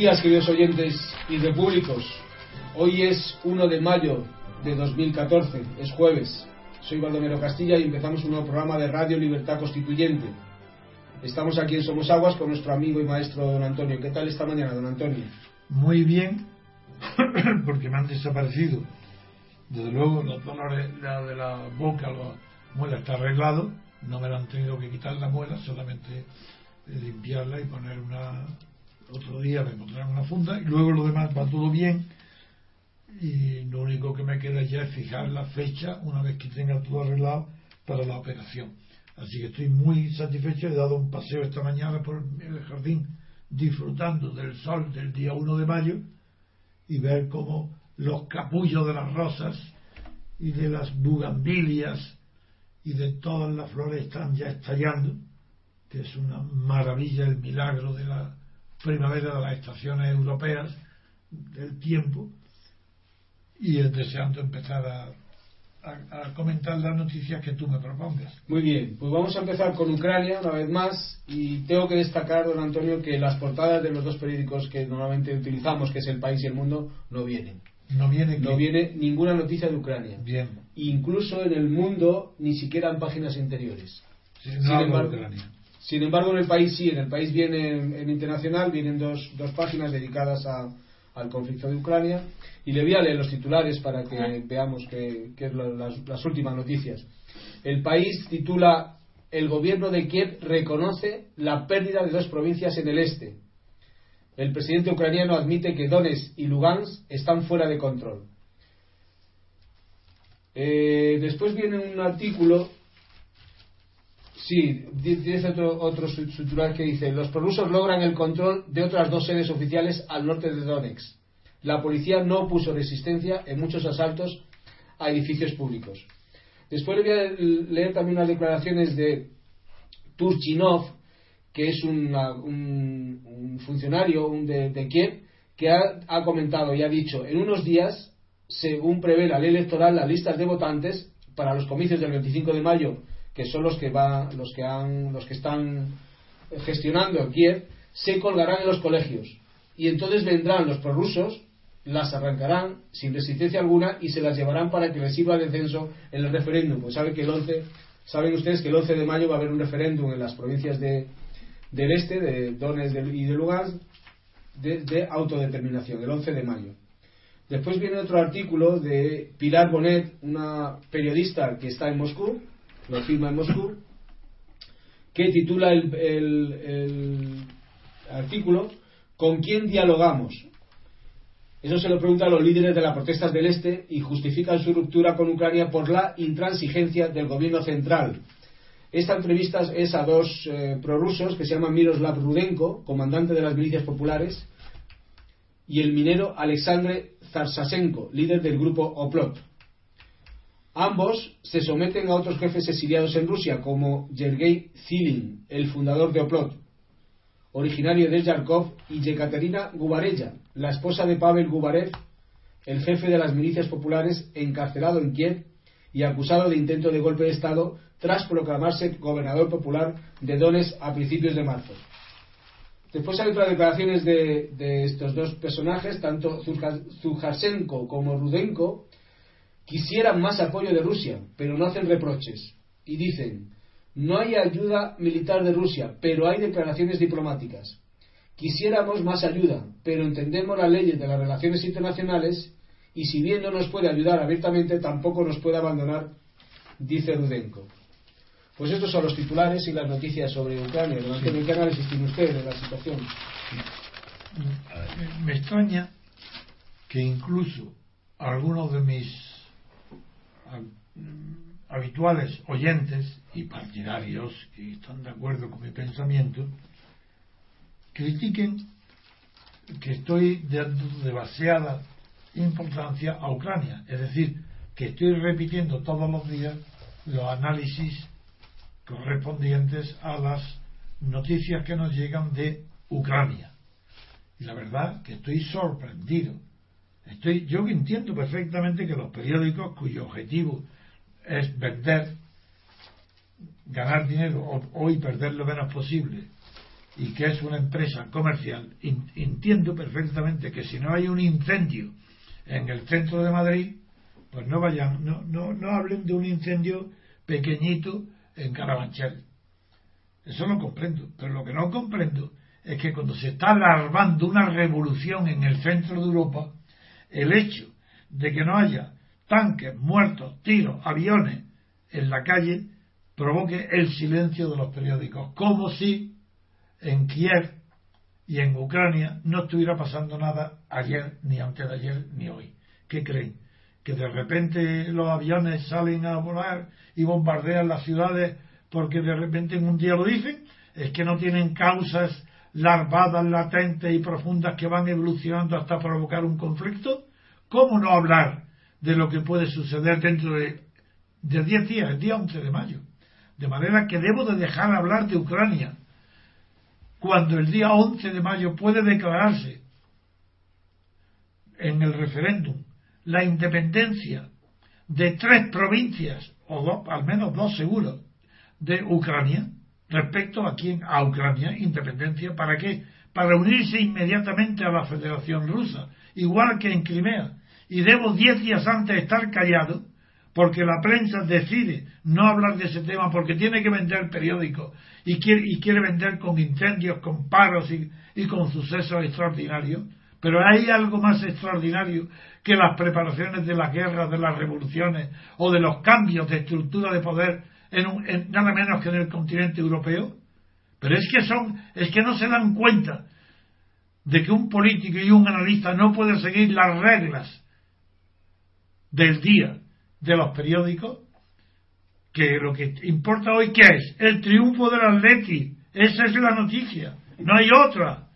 Días, queridos oyentes y repúblicos. Hoy es 1 de mayo de 2014, es jueves. Soy Baldomero Castilla y empezamos un nuevo programa de Radio Libertad Constituyente. Estamos aquí en Somos Aguas con nuestro amigo y maestro don Antonio. ¿Qué tal esta mañana, don Antonio? Muy bien, porque me han desaparecido. Desde luego, los dolores la de la boca, la muela está arreglado. No me lo han tenido que quitar la muela, solamente limpiarla y poner una otro día me pondrán una funda y luego lo demás va todo bien y lo único que me queda ya es fijar la fecha una vez que tenga todo arreglado para la operación. Así que estoy muy satisfecho, he dado un paseo esta mañana por el jardín disfrutando del sol del día 1 de mayo y ver cómo los capullos de las rosas y de las bugambilias y de todas las flores están ya estallando, que es una maravilla el milagro de la primavera de las estaciones europeas del tiempo y deseando empezar a, comentar las noticias que tú me propongas. Muy bien, pues vamos a empezar con Ucrania una vez más y tengo que destacar, don Antonio, que las portadas de los dos periódicos que normalmente utilizamos, que es El País y El Mundo, no vienen. No viene, no viene ninguna noticia de Ucrania. Bien. Incluso en el mundo ni siquiera en páginas interiores. Sin embargo, Ucrania sin embargo, en el país sí, en el país viene en, internacional, vienen dos, dos páginas dedicadas al conflicto de Ucrania. Y le voy a leer los titulares para que veamos qué es las, las últimas noticias. El país titula El gobierno de Kiev reconoce la pérdida de dos provincias en el este. El presidente ucraniano admite que Donetsk y Lugansk están fuera de control. Eh, después viene un artículo Sí, dice otro, otro que dice, los prorrusos logran el control de otras dos sedes oficiales al norte de Donetsk. La policía no opuso resistencia en muchos asaltos a edificios públicos. Después le voy a leer también unas declaraciones de Turchinov, que es un, funcionario de, Kiev, que ha comentado y ha dicho, en unos días, según prevé la ley electoral, las listas de votantes para los comicios del 25 de mayo que son los que va, los que han, los que están gestionando Kiev, se colgarán en los colegios. Y entonces vendrán los prorrusos, las arrancarán sin resistencia alguna y se las llevarán para que les sirva de censo en el referéndum. Pues saben que el 11, saben ustedes que el 11 de mayo va a haber un referéndum en las provincias de, del este, de Donetsk y de Lugansk, de, de, autodeterminación, el 11 de mayo. Después viene otro artículo de Pilar Bonet, una periodista que está en Moscú, lo firma en Moscú, que titula el, artículo ¿Con quién dialogamos? Eso se lo pregunta a los líderes de las protestas del Este y justifican su ruptura con Ucrania por la intransigencia del gobierno central. Esta entrevista es a dos eh, prorrusos que se llaman Miroslav Rudenko, comandante de las milicias populares, y el minero Alexandre Zarsasenko, líder del grupo Oplot. Ambos se someten a otros jefes exiliados en Rusia, como Yergei Zilin, el fundador de Oplot. originario de Yarkov, y Yekaterina Gubarella, la esposa de Pavel Gubarev, el jefe de las milicias populares, encarcelado en Kiev y acusado de intento de golpe de Estado tras proclamarse gobernador popular de Donetsk a principios de marzo. Después hay otras declaraciones de, de estos dos personajes, tanto Zujashenko como Rudenko, quisieran más apoyo de Rusia, pero no hacen reproches. Y dicen, no hay ayuda militar de Rusia, pero hay declaraciones diplomáticas. Quisiéramos más ayuda, pero entendemos las leyes de las relaciones internacionales y si bien no nos puede ayudar abiertamente, tampoco nos puede abandonar, dice Rudenko. Pues estos son los titulares y las noticias sobre Ucrania. ¿En qué análisis tiene usted de la situación? Me extraña que incluso algunos de mis habituales oyentes y partidarios que están de acuerdo con mi pensamiento critiquen que estoy dando demasiada importancia a Ucrania, es decir, que estoy repitiendo todos los días los análisis correspondientes a las noticias que nos llegan de Ucrania. Y la verdad que estoy sorprendido Estoy, yo entiendo perfectamente que los periódicos cuyo objetivo es vender, ganar dinero o, y perder lo menos posible, y que es una empresa comercial, entiendo perfectamente que si no hay un incendio en el centro de Madrid, pues no vayan, no, no, no hablen de un incendio pequeñito en Carabanchel. Eso lo comprendo, pero lo que no comprendo es que cuando se está alarmando una revolución en el centro de Europa, el hecho de que no haya tanques, muertos, tiros, aviones en la calle provoque el silencio de los periódicos, como si en Kiev y en Ucrania no estuviera pasando nada ayer, ni antes de ayer, ni hoy. ¿Qué creen? ¿Que de repente los aviones salen a volar y bombardean las ciudades porque de repente en un día lo dicen? ¿Es que no tienen causas larvadas, latentes y profundas que van evolucionando hasta provocar un conflicto? ¿Cómo no hablar de lo que puede suceder dentro de 10 días, el día 11 de mayo? De manera que debo de dejar hablar de Ucrania cuando el día 11 de mayo puede declararse en el referéndum la independencia de tres provincias, o dos, al menos dos seguros, de Ucrania, respecto a quién, a Ucrania, independencia, ¿para qué? Para unirse inmediatamente a la Federación Rusa, igual que en Crimea. Y debo diez días antes estar callado, porque la prensa decide no hablar de ese tema porque tiene que vender periódicos y quiere, y quiere vender con incendios, con paros y, y con sucesos extraordinarios. Pero hay algo más extraordinario que las preparaciones de las guerras, de las revoluciones o de los cambios de estructura de poder en, nada menos que en el continente europeo. Pero es que son, es que no se dan cuenta de que un político y un analista no pueden seguir las reglas del día de los periódicos, que lo que importa hoy qué es el triunfo del Atleti, esa es la noticia, no hay otra.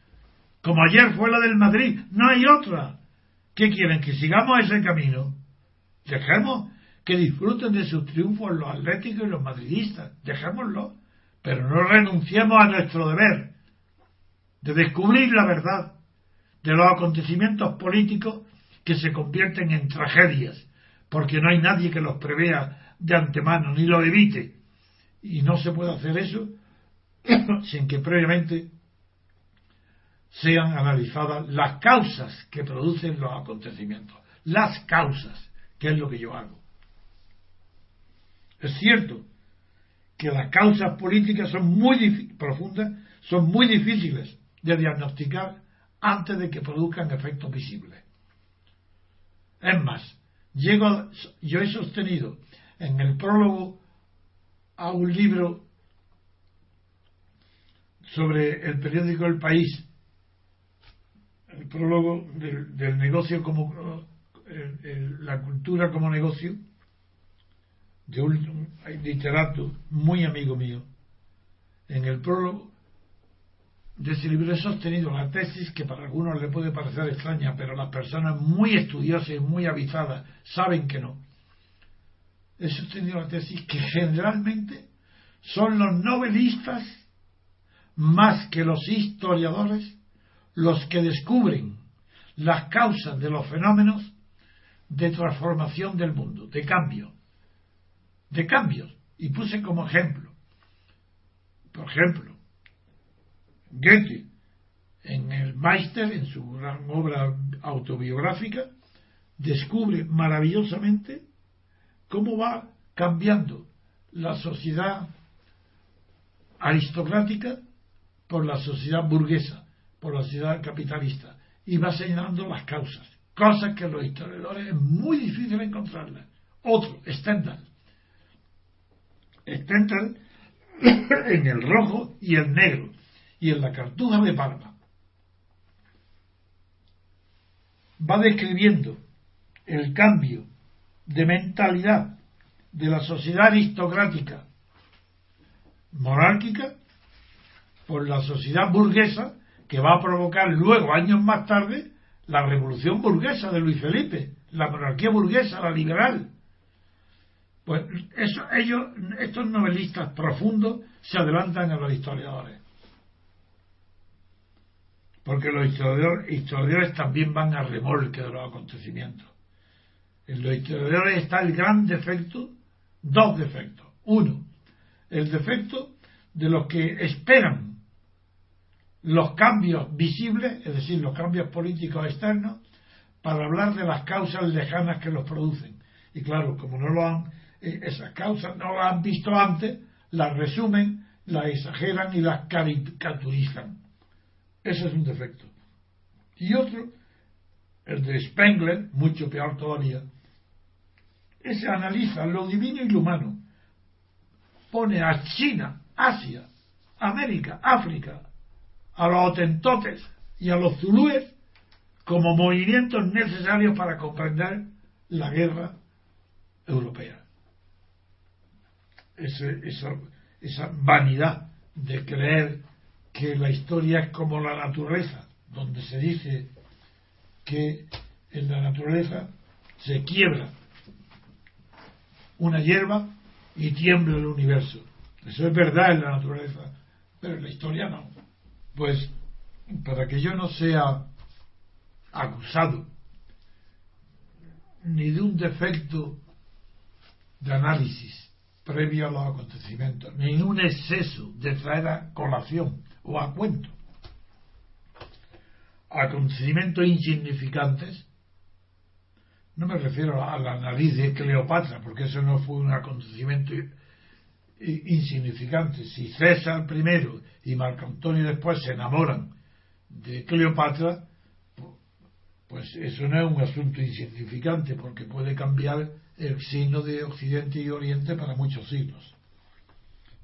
Como ayer fue la del Madrid, no hay otra. ¿Qué quieren? Que sigamos ese camino. Dejemos que disfruten de sus triunfos los atléticos y los madridistas. Dejémoslo. Pero no renunciemos a nuestro deber de descubrir la verdad de los acontecimientos políticos que se convierten en tragedias, porque no hay nadie que los prevea de antemano ni lo evite. Y no se puede hacer eso sin que previamente sean analizadas las causas que producen los acontecimientos. Las causas, que es lo que yo hago. Es cierto que las causas políticas son muy profundas, son muy difíciles de diagnosticar antes de que produzcan efectos visibles. Es más, llego, yo he sostenido en el prólogo a un libro sobre el periódico El País, el prólogo del, negocio como la cultura como negocio, de un literato muy amigo mío, en el prólogo de ese libro he sostenido la tesis que para algunos le puede parecer extraña, pero las personas muy estudiosas y muy avisadas saben que no. He sostenido la tesis que generalmente son los novelistas más que los historiadores los que descubren las causas de los fenómenos de transformación del mundo, de cambio, de cambios. Y puse como ejemplo, por ejemplo, Goethe, en el Meister, en su gran obra autobiográfica, descubre maravillosamente cómo va cambiando la sociedad aristocrática por la sociedad burguesa, por la sociedad capitalista, y va señalando las causas, cosas que los historiadores es muy difícil encontrarlas. Otro, Stendhal. Stendhal en el rojo y el negro, y en la cartuja de Parma. Va describiendo el cambio de mentalidad de la sociedad aristocrática monárquica por la sociedad burguesa que va a provocar luego, años más tarde, la revolución burguesa de Luis Felipe, la monarquía burguesa, la liberal. Pues eso, ellos, estos novelistas profundos se adelantan a los historiadores. Porque los historiadores, historiadores también van a remolque de los acontecimientos. En los historiadores está el gran defecto, dos defectos. Uno, el defecto de los que esperan los cambios visibles, es decir, los cambios políticos externos, para hablar de las causas lejanas que los producen. Y claro, como no lo han, esas causas no las han visto antes, las resumen, las exageran y las caricaturizan. Ese es un defecto. Y otro, el de Spengler, mucho peor todavía, ese analiza lo divino y lo humano. Pone a China, Asia, América, África, a los otentotes y a los zulúes como movimientos necesarios para comprender la guerra europea. Esa, esa vanidad de creer que la historia es como la naturaleza, donde se dice que en la naturaleza se quiebra una hierba y tiembla el universo. Eso es verdad en la naturaleza, pero en la historia no. Pues para que yo no sea acusado ni de un defecto de análisis previo a los acontecimientos, ni un exceso de traer a colación o a cuento acontecimientos insignificantes, no me refiero a la nariz de Cleopatra, porque eso no fue un acontecimiento insignificante. Si César primero y Marco Antonio después se enamoran de Cleopatra, pues eso no es un asunto insignificante, porque puede cambiar el signo de Occidente y Oriente para muchos siglos.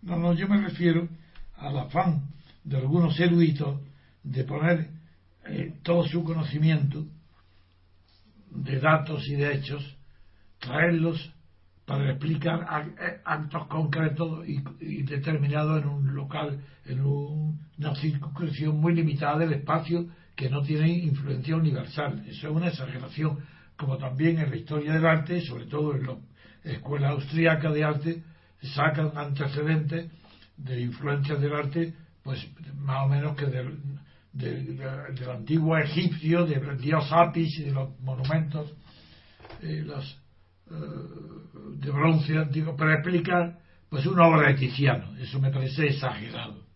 No, no, yo me refiero al afán de algunos eruditos de poner eh, todo su conocimiento de datos y de hechos, traerlos para explicar eh, actos concretos y, determinados en un local, en una circunscripción muy limitada del espacio que no tiene influencia universal. Eso es una exageración, como también en la historia del arte, sobre todo en la escuela austríaca de arte, sacan antecedentes de influencias del arte, pues más o menos que del, del antiguo egipcio, del dios Apis y de los monumentos eh, eh, de bronce antiguo, para explicar pues una obra de Tiziano. Eso me parece exagerado.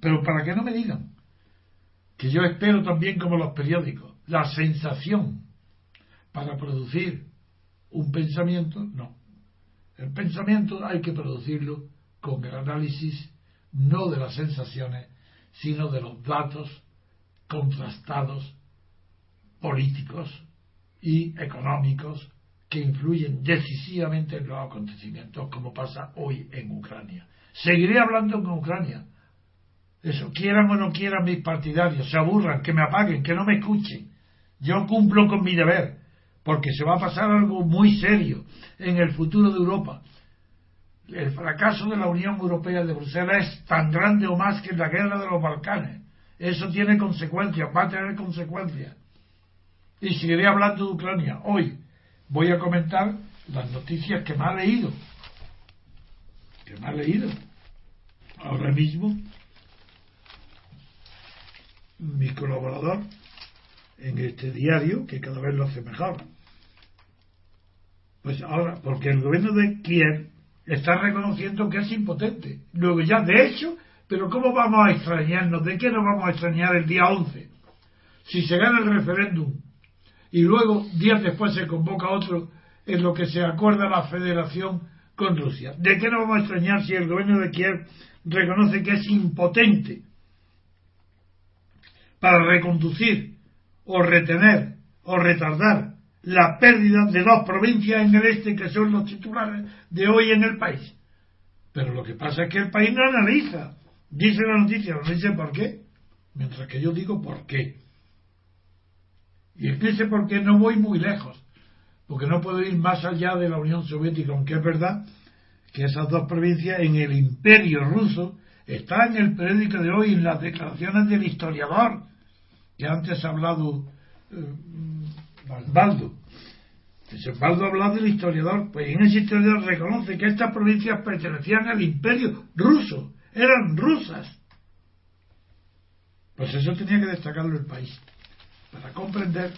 Pero para que no me digan que yo espero también como los periódicos la sensación para producir un pensamiento, no. El pensamiento hay que producirlo con el análisis no de las sensaciones, sino de los datos contrastados políticos y económicos que influyen decisivamente en los acontecimientos, como pasa hoy en Ucrania. Seguiré hablando en Ucrania. Eso, quieran o no quieran mis partidarios, se aburran, que me apaguen, que no me escuchen. Yo cumplo con mi deber, porque se va a pasar algo muy serio en el futuro de Europa el fracaso de la Unión Europea de Bruselas es tan grande o más que la guerra de los Balcanes. Eso tiene consecuencias, va a tener consecuencias. Y seguiré hablando de Ucrania. Hoy voy a comentar las noticias que me ha leído. Que me ha leído. ahora mismo mi colaborador en este diario, que cada vez lo hace mejor. Pues ahora, porque el gobierno de Kiev está reconociendo que es impotente. Luego ya, de hecho, pero ¿cómo vamos a extrañarnos? ¿De qué nos vamos a extrañar el día 11? Si se gana el referéndum y luego, días después, se convoca otro en lo que se acuerda la federación con Rusia. ¿De qué nos vamos a extrañar si el gobierno de Kiev reconoce que es impotente para reconducir o retener o retardar la pérdida de dos provincias en el este que son los titulares de hoy en el país. Pero lo que pasa es que el país no analiza. Dice la noticia, no dice por qué. Mientras que yo digo por qué. Y en ese por qué no voy muy lejos. Porque no puedo ir más allá de la Unión Soviética, aunque es verdad que esas dos provincias en el imperio ruso está en el periódico de hoy, en las declaraciones del historiador, que antes ha hablado eh, Baldo. Baldo ha hablado del historiador, pues en ese historiador reconoce que estas provincias pertenecían al imperio ruso, eran rusas. Pues eso tenía que destacarlo el país, para comprender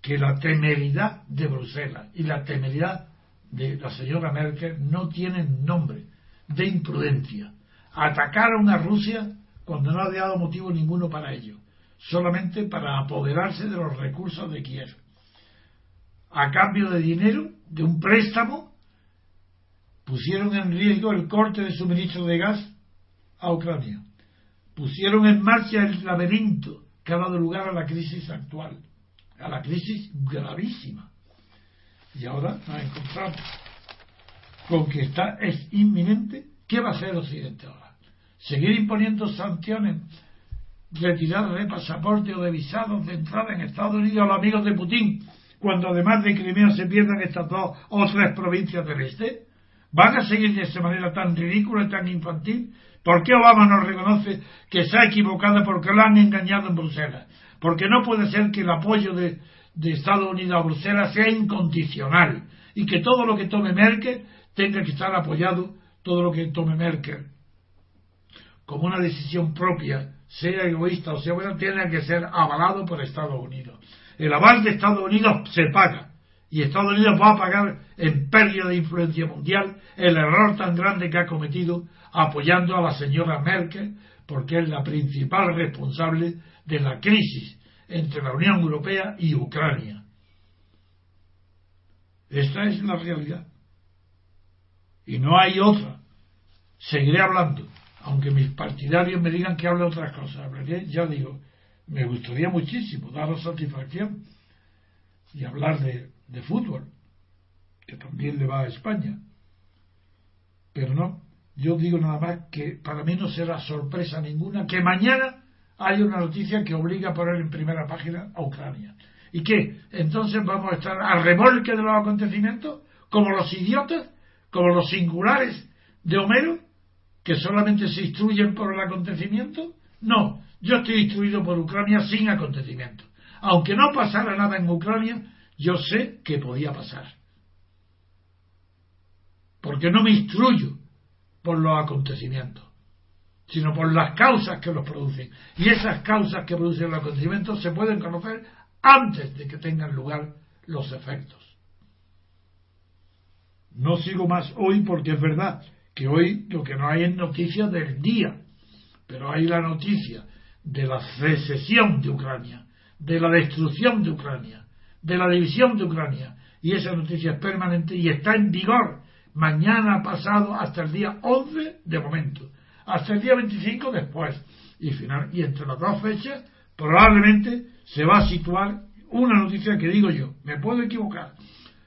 que la temeridad de Bruselas y la temeridad de la señora Merkel no tienen nombre de imprudencia. Atacaron a Rusia cuando no ha dado motivo ninguno para ello, solamente para apoderarse de los recursos de Kiev. A cambio de dinero, de un préstamo, pusieron en riesgo el corte de suministro de gas a Ucrania. Pusieron en marcha el laberinto que ha dado lugar a la crisis actual, a la crisis gravísima. Y ahora nos encontramos con que está, es inminente. ¿Qué va a hacer Occidente ahora? Seguir imponiendo sanciones, retirar de pasaporte o de visados de entrada en Estados Unidos a los amigos de Putin, cuando además de Crimea se pierdan estas dos o tres provincias del este? ¿Van a seguir de esa manera tan ridícula y tan infantil? ¿Por qué Obama no reconoce que se ha equivocado porque lo han engañado en Bruselas? Porque no puede ser que el apoyo de, de Estados Unidos a Bruselas sea incondicional y que todo lo que tome Merkel tenga que estar apoyado, todo lo que tome Merkel como una decisión propia, sea egoísta o sea buena, tiene que ser avalado por Estados Unidos. El aval de Estados Unidos se paga y Estados Unidos va a pagar en pérdida de influencia mundial el error tan grande que ha cometido apoyando a la señora Merkel porque es la principal responsable de la crisis entre la Unión Europea y Ucrania. Esta es la realidad. Y no hay otra. Seguiré hablando aunque mis partidarios me digan que hable otras cosas, ya digo, me gustaría muchísimo daros satisfacción y hablar de, fútbol, que también le va a España. Pero no, yo digo nada más que para mí no será sorpresa ninguna que mañana haya una noticia que obliga a poner en primera página a Ucrania. ¿Y qué? Entonces vamos a estar al remolque de los acontecimientos, como los idiotas, como los singulares de Homero, que solamente se instruyen por el acontecimiento? No, yo estoy instruido por Ucrania sin acontecimiento. Aunque no pasara nada en Ucrania, yo sé que podía pasar. Porque no me instruyo por los acontecimientos, sino por las causas que los producen. Y esas causas que producen los acontecimientos se pueden conocer antes de que tengan lugar los efectos. No sigo más hoy porque es verdad que hoy lo que no hay es noticia del día, pero hay la noticia de la secesión de Ucrania, de la destrucción de Ucrania, de la división de Ucrania, y esa noticia es permanente y está en vigor mañana pasado hasta el día 11 de momento, hasta el día 25 después, y, final, y entre las dos fechas probablemente se va a situar una noticia que digo yo, me puedo equivocar,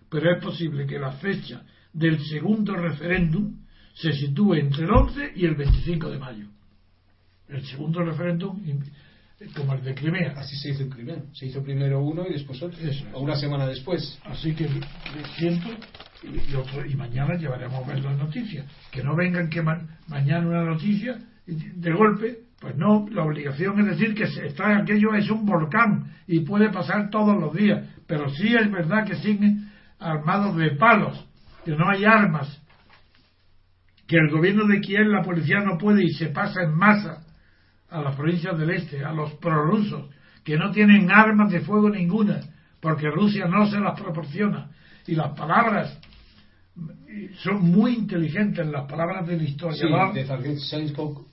pero es posible que la fecha del segundo referéndum se sitúe entre el 11 y el 25 de mayo. El segundo referéndum, como el de Crimea. Así se hizo en Crimea. Se hizo primero uno y después otro. o una semana después. Así que siento y, mañana llevaremos a ver las noticias. Que no vengan que mañana una noticia de golpe. Pues no, la obligación es decir que está aquello es un volcán y puede pasar todos los días. Pero sí es verdad que siguen armados de palos, que no hay armas que el gobierno de Kiev, la policía no puede y se pasa en masa a las provincias del este, a los prorrusos, que no tienen armas de fuego ninguna, porque Rusia no se las proporciona. Y las palabras son muy inteligentes, las palabras del historiador.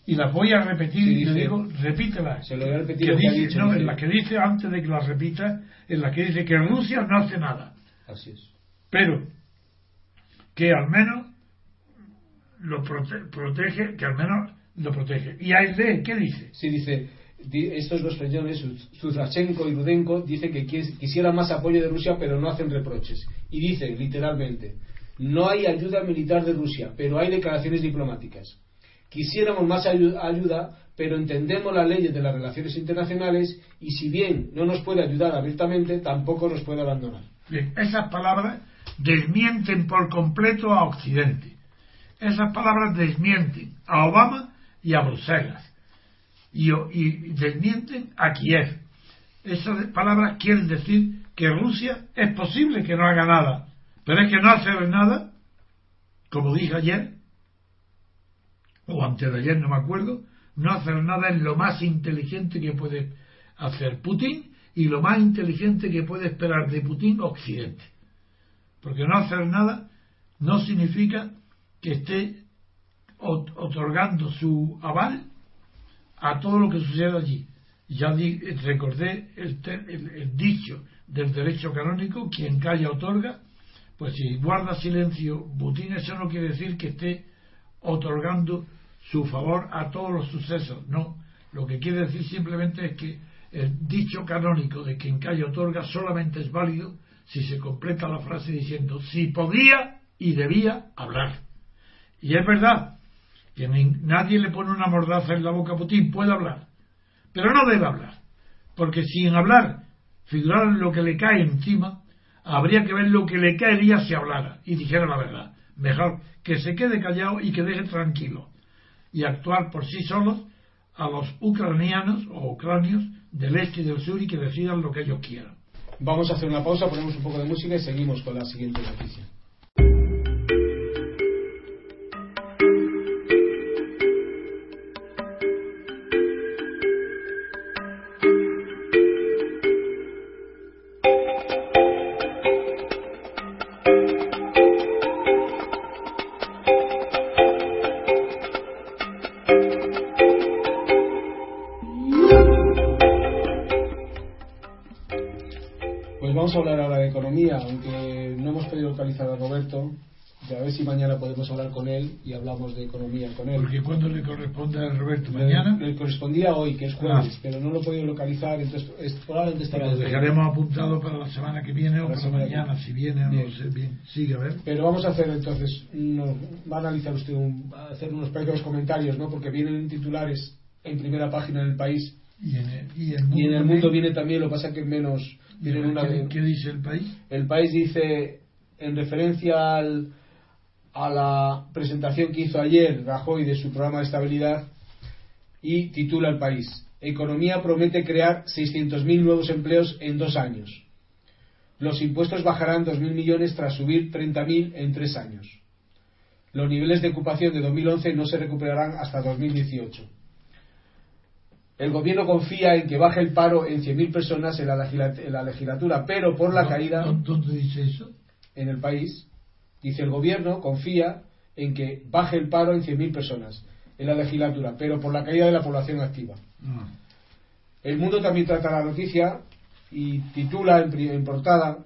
y las voy a repetir, y le digo, repítelas. Se lo voy a repetir. Que dice, no, en la que dice, antes de que las repita, en la que dice que Rusia no hace nada. Así es. Pero que al menos lo protege, que al menos lo protege. ¿Y AID qué dice? Sí, dice, estos dos señores, Zuzrachenko y Rudenko, dicen que quisieran más apoyo de Rusia, pero no hacen reproches. Y dicen, literalmente, no hay ayuda militar de Rusia, pero hay declaraciones diplomáticas. Quisiéramos más ayuda, pero entendemos las leyes de las relaciones internacionales y si bien no nos puede ayudar abiertamente, tampoco nos puede abandonar. Bien, esas palabras desmienten por completo a Occidente. Esas palabras desmienten a Obama y a Bruselas. Y, desmienten a Kiev. Esas palabras quieren decir que Rusia es posible que no haga nada, pero es que no hacer nada, como dije ayer, o antes de ayer, no me acuerdo, no hacer nada es lo más inteligente que puede hacer Putin y lo más inteligente que puede esperar de Putin Occidente. Porque no hacer nada no significa que esté otorgando su aval a todo lo que sucede allí. Ya recordé el, el, dicho del derecho canónico, quien calla otorga, pues si guarda silencio Putin, eso no quiere decir que esté otorgando su favor a todos los sucesos, no. Lo que quiere decir simplemente es que el dicho canónico de quien calla otorga solamente es válido si se completa la frase diciendo si podía y debía hablar. Y es verdad que nadie le pone una mordaza en la boca a Putin, puede hablar, pero no debe hablar, porque sin hablar, figurar lo que le cae encima, habría que ver lo que le caería si hablara y dijera la verdad. Mejor que se quede callado y que deje tranquilo y actuar por sí solos a los ucranianos o ucranios del este y del sur y que decidan lo que ellos quieran. Vamos a hacer una pausa, ponemos un poco de música y seguimos con la siguiente noticia. Hablamos de economía con él. Porque cuando le corresponde a Roberto mañana. Le, correspondía hoy, que es jueves, ah. pero no lo he podido localizar, entonces es, probablemente estará. Lo dejaremos apuntado para la semana que viene o para mañana, si viene o no sé bien. Sigue a ver. Pero vamos a hacer entonces, va a analizar usted, a hacer unos pequeños comentarios, ¿no? Porque vienen titulares en primera página en el país. Y en el, y en el mundo viene también, lo que pasa que menos. una, ¿qué, ¿Qué dice el país? El país dice, en referencia al a la presentación que hizo ayer Rajoy de su programa de estabilidad y titula El País. Economía promete crear 600.000 nuevos empleos en dos años. Los impuestos bajarán 2.000 millones tras subir 30.000 en tres años. Los niveles de ocupación de 2011 no se recuperarán hasta 2018. El gobierno confía en que baje el paro en 100.000 personas en la, legislatura, pero por la caída. ¿Dónde dice eso? En el país. Dice el gobierno confía en que baje el paro en 100.000 personas en la legislatura, pero por la caída de la población activa. Ah. El mundo también trata la noticia y titula en, portada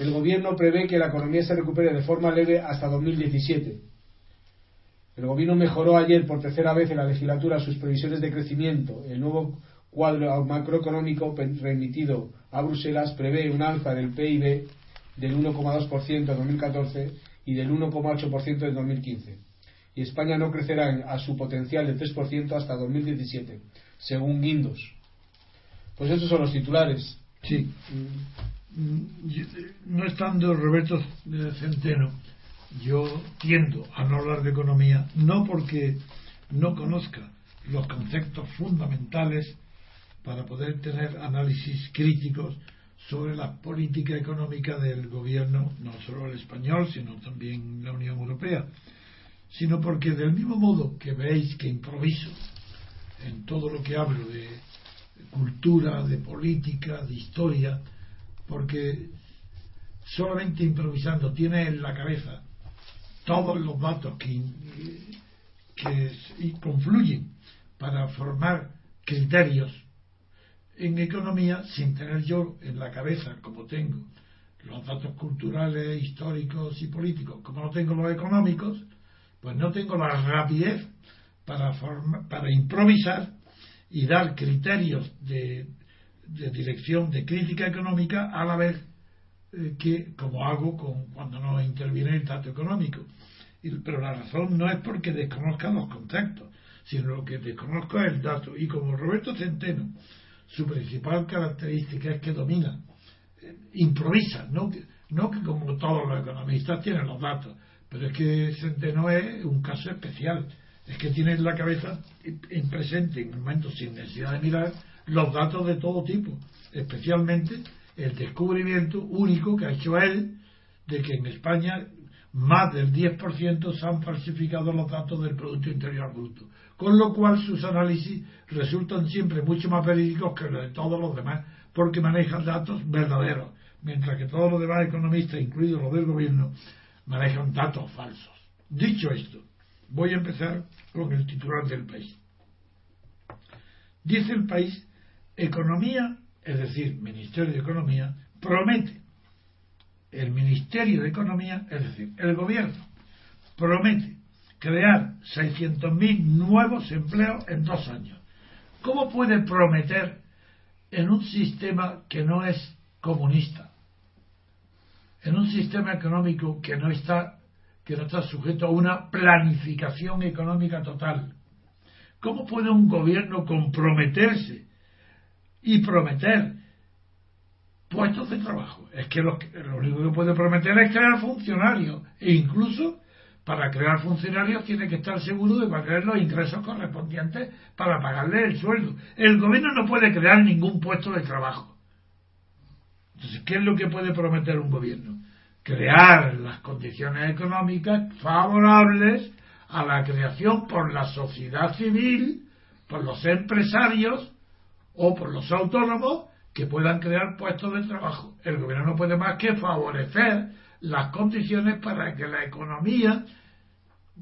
el gobierno prevé que la economía se recupere de forma leve hasta 2017. El gobierno mejoró ayer por tercera vez en la legislatura sus previsiones de crecimiento. El nuevo cuadro macroeconómico remitido a Bruselas prevé un alza del PIB del 1,2% en 2014 y del 1,8% en 2015. Y España no crecerá a su potencial de 3% hasta 2017, según Guindos. Pues esos son los titulares. Sí. No estando Roberto Centeno, yo tiendo a no hablar de economía, no porque no conozca los conceptos fundamentales para poder tener análisis críticos sobre la política económica del gobierno, no solo el español, sino también la Unión Europea, sino porque del mismo modo que veis que improviso en todo lo que hablo de cultura, de política, de historia, porque solamente improvisando tiene en la cabeza todos los datos que, que confluyen para formar criterios en economía sin tener yo en la cabeza, como tengo los datos culturales, históricos y políticos, como no tengo los económicos, pues no tengo la rapidez para, para improvisar y dar criterios de, dirección de crítica económica a la vez eh, que, como hago con, cuando no interviene el dato económico. pero la razón no es porque desconozca los conceptos, sino que desconozco es el dato. Y como Roberto Centeno, su principal característica es que domina, eh, improvisa, no, no que como todos los economistas tienen los datos, pero es que Centeno es un caso especial. Es que tiene en la cabeza en presente, en momentos sin necesidad de mirar, los datos de todo tipo, especialmente el descubrimiento único que ha hecho él de que en España más del 10% se han falsificado los datos del Producto Interior Bruto, con lo cual sus análisis resultan siempre mucho más verídicos que los de todos los demás, porque manejan datos verdaderos, mientras que todos los demás economistas, incluidos los del gobierno, manejan datos falsos. Dicho esto, voy a empezar con el titular del país. Dice el país, Economía, es decir, Ministerio de Economía, promete, el Ministerio de Economía, es decir, el gobierno, promete crear 600.000 nuevos empleos en dos años. ¿Cómo puede prometer en un sistema que no es comunista? en un sistema económico que no está que no está sujeto a una planificación económica total. ¿Cómo puede un gobierno comprometerse y prometer puestos de trabajo? Es que lo, lo único que puede prometer es crear funcionarios e incluso para crear funcionarios tiene que estar seguro de pagar los ingresos correspondientes para pagarle el sueldo. El gobierno no puede crear ningún puesto de trabajo. Entonces, ¿qué es lo que puede prometer un gobierno? Crear las condiciones económicas favorables a la creación por la sociedad civil, por los empresarios o por los autónomos que puedan crear puestos de trabajo. El gobierno no puede más que favorecer las condiciones para que la economía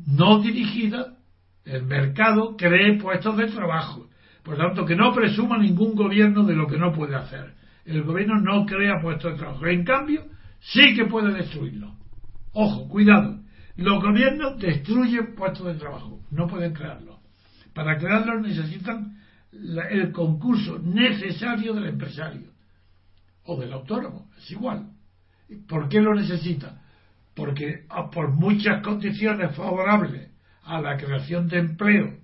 no dirigida, el mercado, cree puestos de trabajo. Por tanto, que no presuma ningún gobierno de lo que no puede hacer el gobierno no crea puestos de trabajo. En cambio, sí que puede destruirlo. Ojo, cuidado. Los gobiernos destruyen puestos de trabajo, no pueden crearlos. Para crearlos necesitan el concurso necesario del empresario o del autónomo, es igual. ¿Por qué lo necesita? Porque ah, por muchas condiciones favorables a la creación de empleo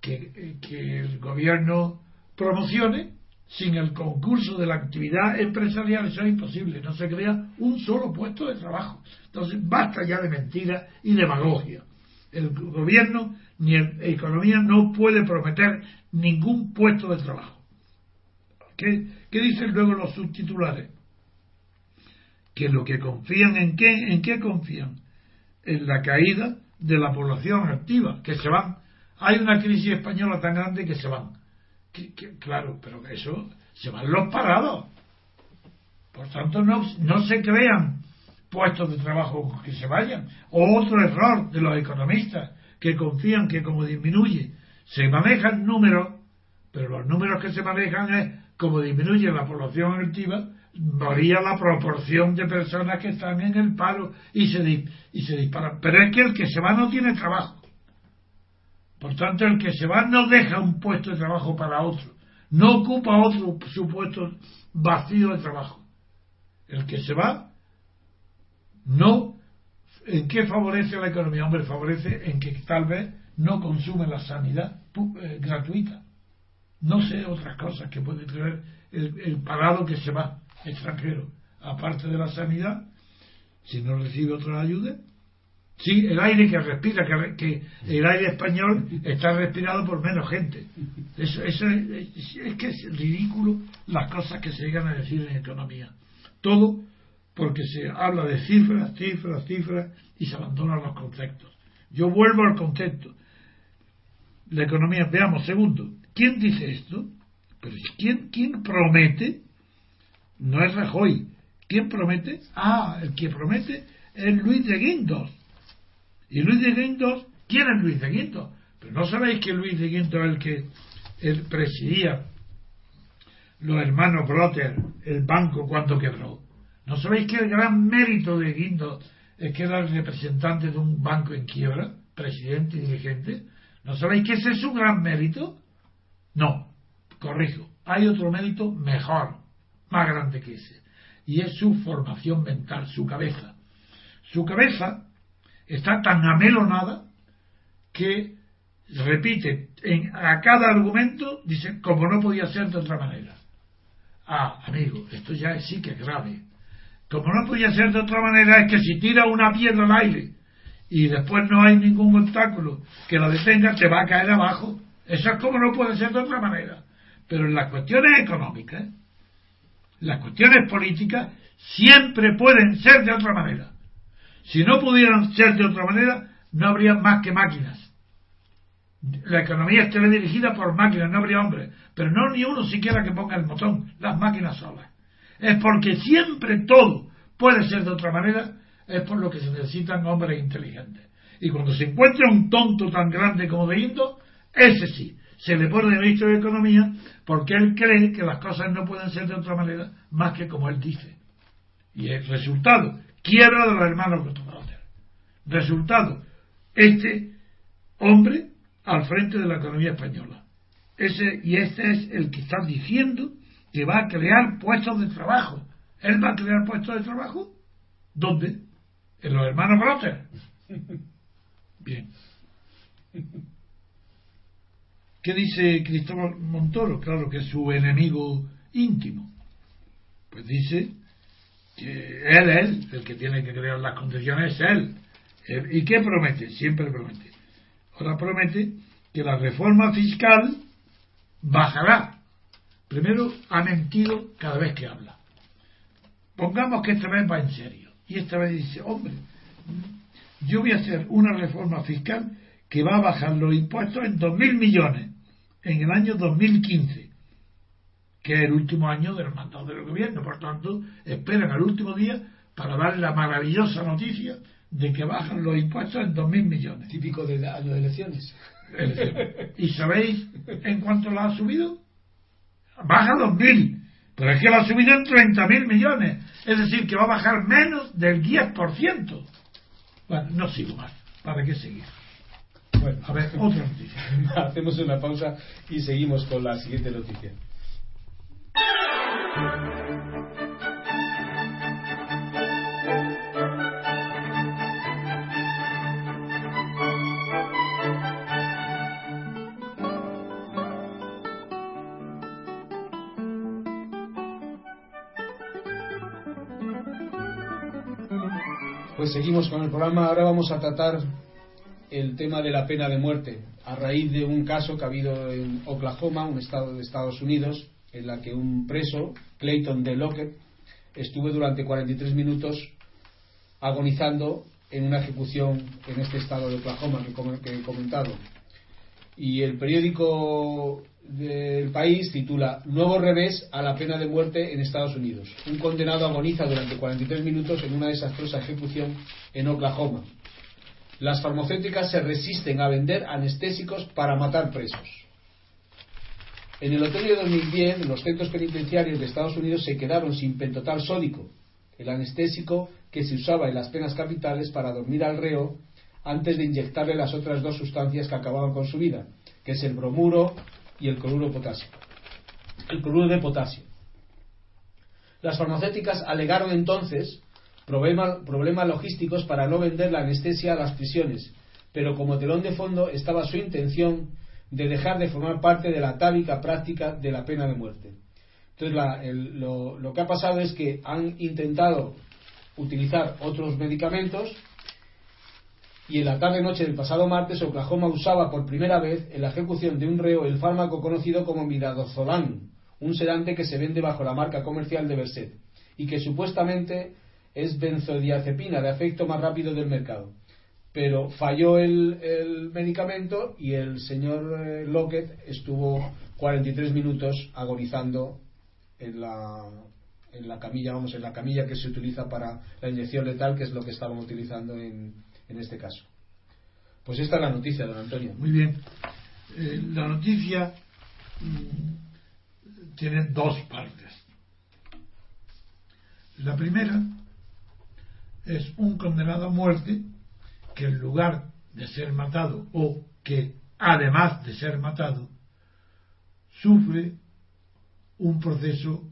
que, que el gobierno promocione, sin el concurso de la actividad empresarial eso es imposible, no se crea un solo puesto de trabajo. Entonces, basta ya de mentiras y demagogia. El gobierno ni economía no puede prometer ningún puesto de trabajo. ¿Qué, ¿Qué, dicen luego los subtitulares? Que lo que confían en qué, en qué confían? En la caída de la población activa, que se van. Hay una crisis española tan grande que se van claro, pero eso se van los parados. Por tanto, no, no se crean puestos de trabajo que se vayan. Otro error de los economistas que confían que como disminuye, se manejan números, pero los números que se manejan es como disminuye la población activa, varía la proporción de personas que están en el paro y se, y se disparan. Pero es que el que se va no tiene trabajo. Por tanto, el que se va no deja un puesto de trabajo para otro, no ocupa otro supuesto vacío de trabajo. El que se va no ¿En qué favorece la economía? Hombre, favorece en que tal vez no consume la sanidad eh, gratuita. No sé otras cosas que puede traer el, el, parado que se va extranjero. Aparte de la sanidad, si no recibe otra ayuda, Sí, el aire que respira, que, el aire español está respirado por menos gente. Eso, eso es, que es ridículo las cosas que se llegan a decir en economía. Todo porque se habla de cifras, cifras, cifras y se abandonan los conceptos. Yo vuelvo al concepto. La economía, veamos, segundo, ¿quién dice esto? Pero ¿quién, quién promete? No es Rajoy. ¿Quién promete? Ah, el que promete es Luis de Guindos. Y Luis de Guindos, ¿quién es Luis de Guindos? Pero no sabéis que Luis de Guindos es el que presidía los hermanos Brotter, el banco cuando quebró. ¿No sabéis que el gran mérito de Guindos es que era el representante de un banco en quiebra, presidente y dirigente? ¿No sabéis que ese es su gran mérito? No, corrijo, hay otro mérito mejor, más grande que ese, y es su formación mental, su cabeza. Su cabeza está tan amelonada que repite en, a cada argumento, dice, como no podía ser de otra manera. Ah, amigo, esto ya sí que es grave. Como no podía ser de otra manera, es que si tira una piedra al aire y después no hay ningún obstáculo que la detenga, te va a caer abajo. Eso es como no puede ser de otra manera. Pero en las cuestiones económicas, las cuestiones políticas, siempre pueden ser de otra manera. Si no pudieran ser de otra manera, no habría más que máquinas. La economía estaría dirigida por máquinas, no habría hombres. Pero no ni uno siquiera que ponga el botón, las máquinas solas. Es porque siempre todo puede ser de otra manera, es por lo que se necesitan hombres inteligentes. Y cuando se encuentra un tonto tan grande como de Indo, ese sí, se le pone de ministro de Economía porque él cree que las cosas no pueden ser de otra manera más que como él dice. Y el resultado, quiebra de los hermanos Resultado, este hombre al frente de la economía española. Ese, y este es el que está diciendo que va a crear puestos de trabajo. ¿Él va a crear puestos de trabajo? ¿Dónde? En los hermanos Brothers. Bien. ¿Qué dice Cristóbal Montoro? Claro que es su enemigo íntimo. Pues dice que él es el que tiene que crear las condiciones, es él. ¿Y qué promete? Siempre promete. Ahora promete que la reforma fiscal bajará. Primero, ha mentido cada vez que habla. Pongamos que esta vez va en serio. Y esta vez dice, hombre, yo voy a hacer una reforma fiscal que va a bajar los impuestos en 2.000 millones en el año 2015, que es el último año del mandato del gobierno. Por tanto, esperan al último día para dar la maravillosa noticia de que bajan los impuestos en 2.000 millones. Típico de año de elecciones. ¿Y sabéis en cuánto lo ha subido? Baja 2.000, pero es que lo ha subido en 30.000 millones. Es decir, que va a bajar menos del 10%. Bueno, no sigo más. ¿Para qué seguir? Bueno, a ver, otra noticia. Hacemos una pausa y seguimos con la siguiente noticia. Seguimos con el programa. Ahora vamos a tratar el tema de la pena de muerte a raíz de un caso que ha habido en Oklahoma, un estado de Estados Unidos, en la que un preso, Clayton de Lockett, estuvo durante 43 minutos agonizando en una ejecución en este estado de Oklahoma que he comentado. Y el periódico del país titula Nuevo revés a la pena de muerte en Estados Unidos. Un condenado agoniza durante 43 minutos en una desastrosa ejecución en Oklahoma. Las farmacéuticas se resisten a vender anestésicos para matar presos. En el otoño de 2010, los centros penitenciarios de Estados Unidos se quedaron sin pentotal sódico, el anestésico que se usaba en las penas capitales para dormir al reo antes de inyectarle las otras dos sustancias que acababan con su vida, que es el bromuro y el cloruro de potasio. El cloruro de potasio. Las farmacéuticas alegaron entonces problemas logísticos para no vender la anestesia a las prisiones, pero como telón de fondo estaba su intención de dejar de formar parte de la tábica práctica de la pena de muerte. Entonces, lo, lo que ha pasado es que han intentado utilizar otros medicamentos y en la tarde-noche del pasado martes Oklahoma usaba por primera vez en la ejecución de un reo el fármaco conocido como midazolam, un sedante que se vende bajo la marca comercial de Berset y que supuestamente es benzodiazepina de efecto más rápido del mercado. pero falló el, el medicamento y el señor eh, Lockett estuvo 43 minutos agonizando en la, en la camilla, vamos, en la camilla que se utiliza para la inyección letal, que es lo que estaban utilizando en, en este caso. Pues esta es la noticia, don Antonio. Muy bien. Eh, la noticia mm, tiene dos partes. La primera es un condenado a muerte que en lugar de ser matado o que además de ser matado sufre un proceso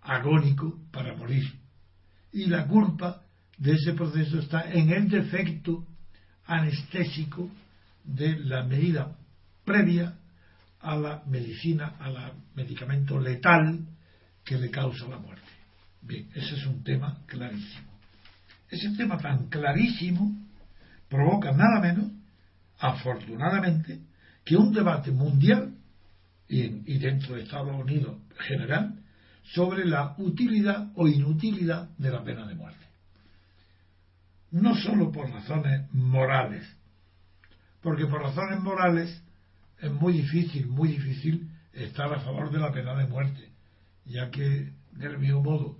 agónico para morir. Y la culpa de ese proceso está en el defecto anestésico de la medida previa a la medicina, al medicamento letal que le causa la muerte. Bien, ese es un tema clarísimo. Ese tema tan clarísimo provoca nada menos, afortunadamente, que un debate mundial y, dentro de Estados Unidos general sobre la utilidad o inutilidad de la pena de muerte. No solo por razones morales, porque por razones morales es muy difícil, muy difícil estar a favor de la pena de muerte, ya que, del mismo modo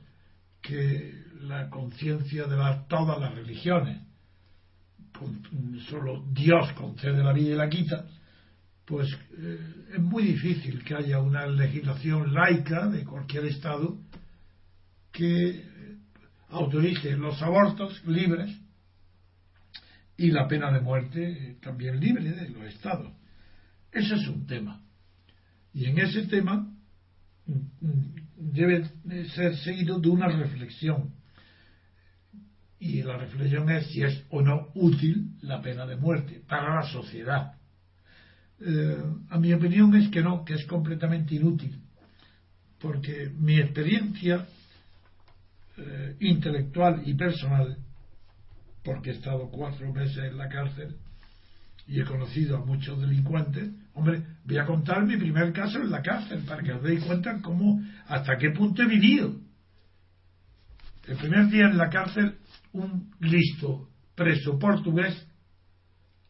que la conciencia de todas las religiones, solo Dios concede la vida y la quita, pues eh, es muy difícil que haya una legislación laica de cualquier Estado que autorice los abortos libres y la pena de muerte también libre de los Estados. Ese es un tema. Y en ese tema mm, mm, debe ser seguido de una reflexión. Y la reflexión es si es o no útil la pena de muerte para la sociedad eh, a mi opinión es que no, que es completamente inútil, porque mi experiencia eh, intelectual y personal, porque he estado cuatro meses en la cárcel y he conocido a muchos delincuentes, hombre, voy a contar mi primer caso en la cárcel para que os deis cuenta cómo, hasta qué punto he vivido. El primer día en la cárcel, un listo preso portugués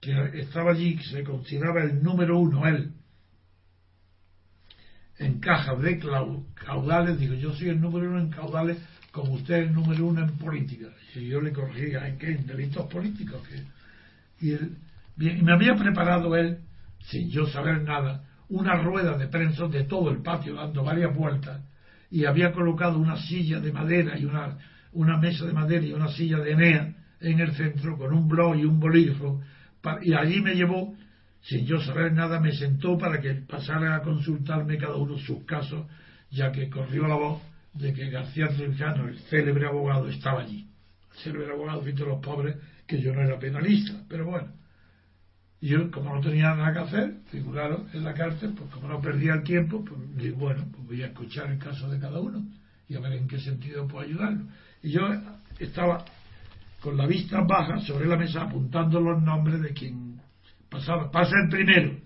que estaba allí, que se consideraba el número uno, él, en cajas de caudales, digo, yo soy el número uno en caudales, como usted es el número uno en política. Y yo le corregía, ¿en qué? En delitos políticos. Y, él, y me había preparado él, sin yo saber nada, una rueda de prensa de todo el patio, dando varias vueltas, y había colocado una silla de madera y una, una mesa de madera y una silla de enea en el centro, con un blog y un bolígrafo, y allí me llevó, sin yo saber nada, me sentó para que pasara a consultarme cada uno sus casos, ya que corrió la voz de que García Trujano, el célebre abogado, estaba allí. El célebre abogado, de los pobres, que yo no era penalista, pero bueno. Y yo, como no tenía nada que hacer, figuraron en la cárcel, pues como no perdía el tiempo, pues dije, bueno, pues voy a escuchar el caso de cada uno y a ver en qué sentido puedo ayudarlo. Y yo estaba con la vista baja sobre la mesa apuntando los nombres de quien pasaba. Pasa el primero,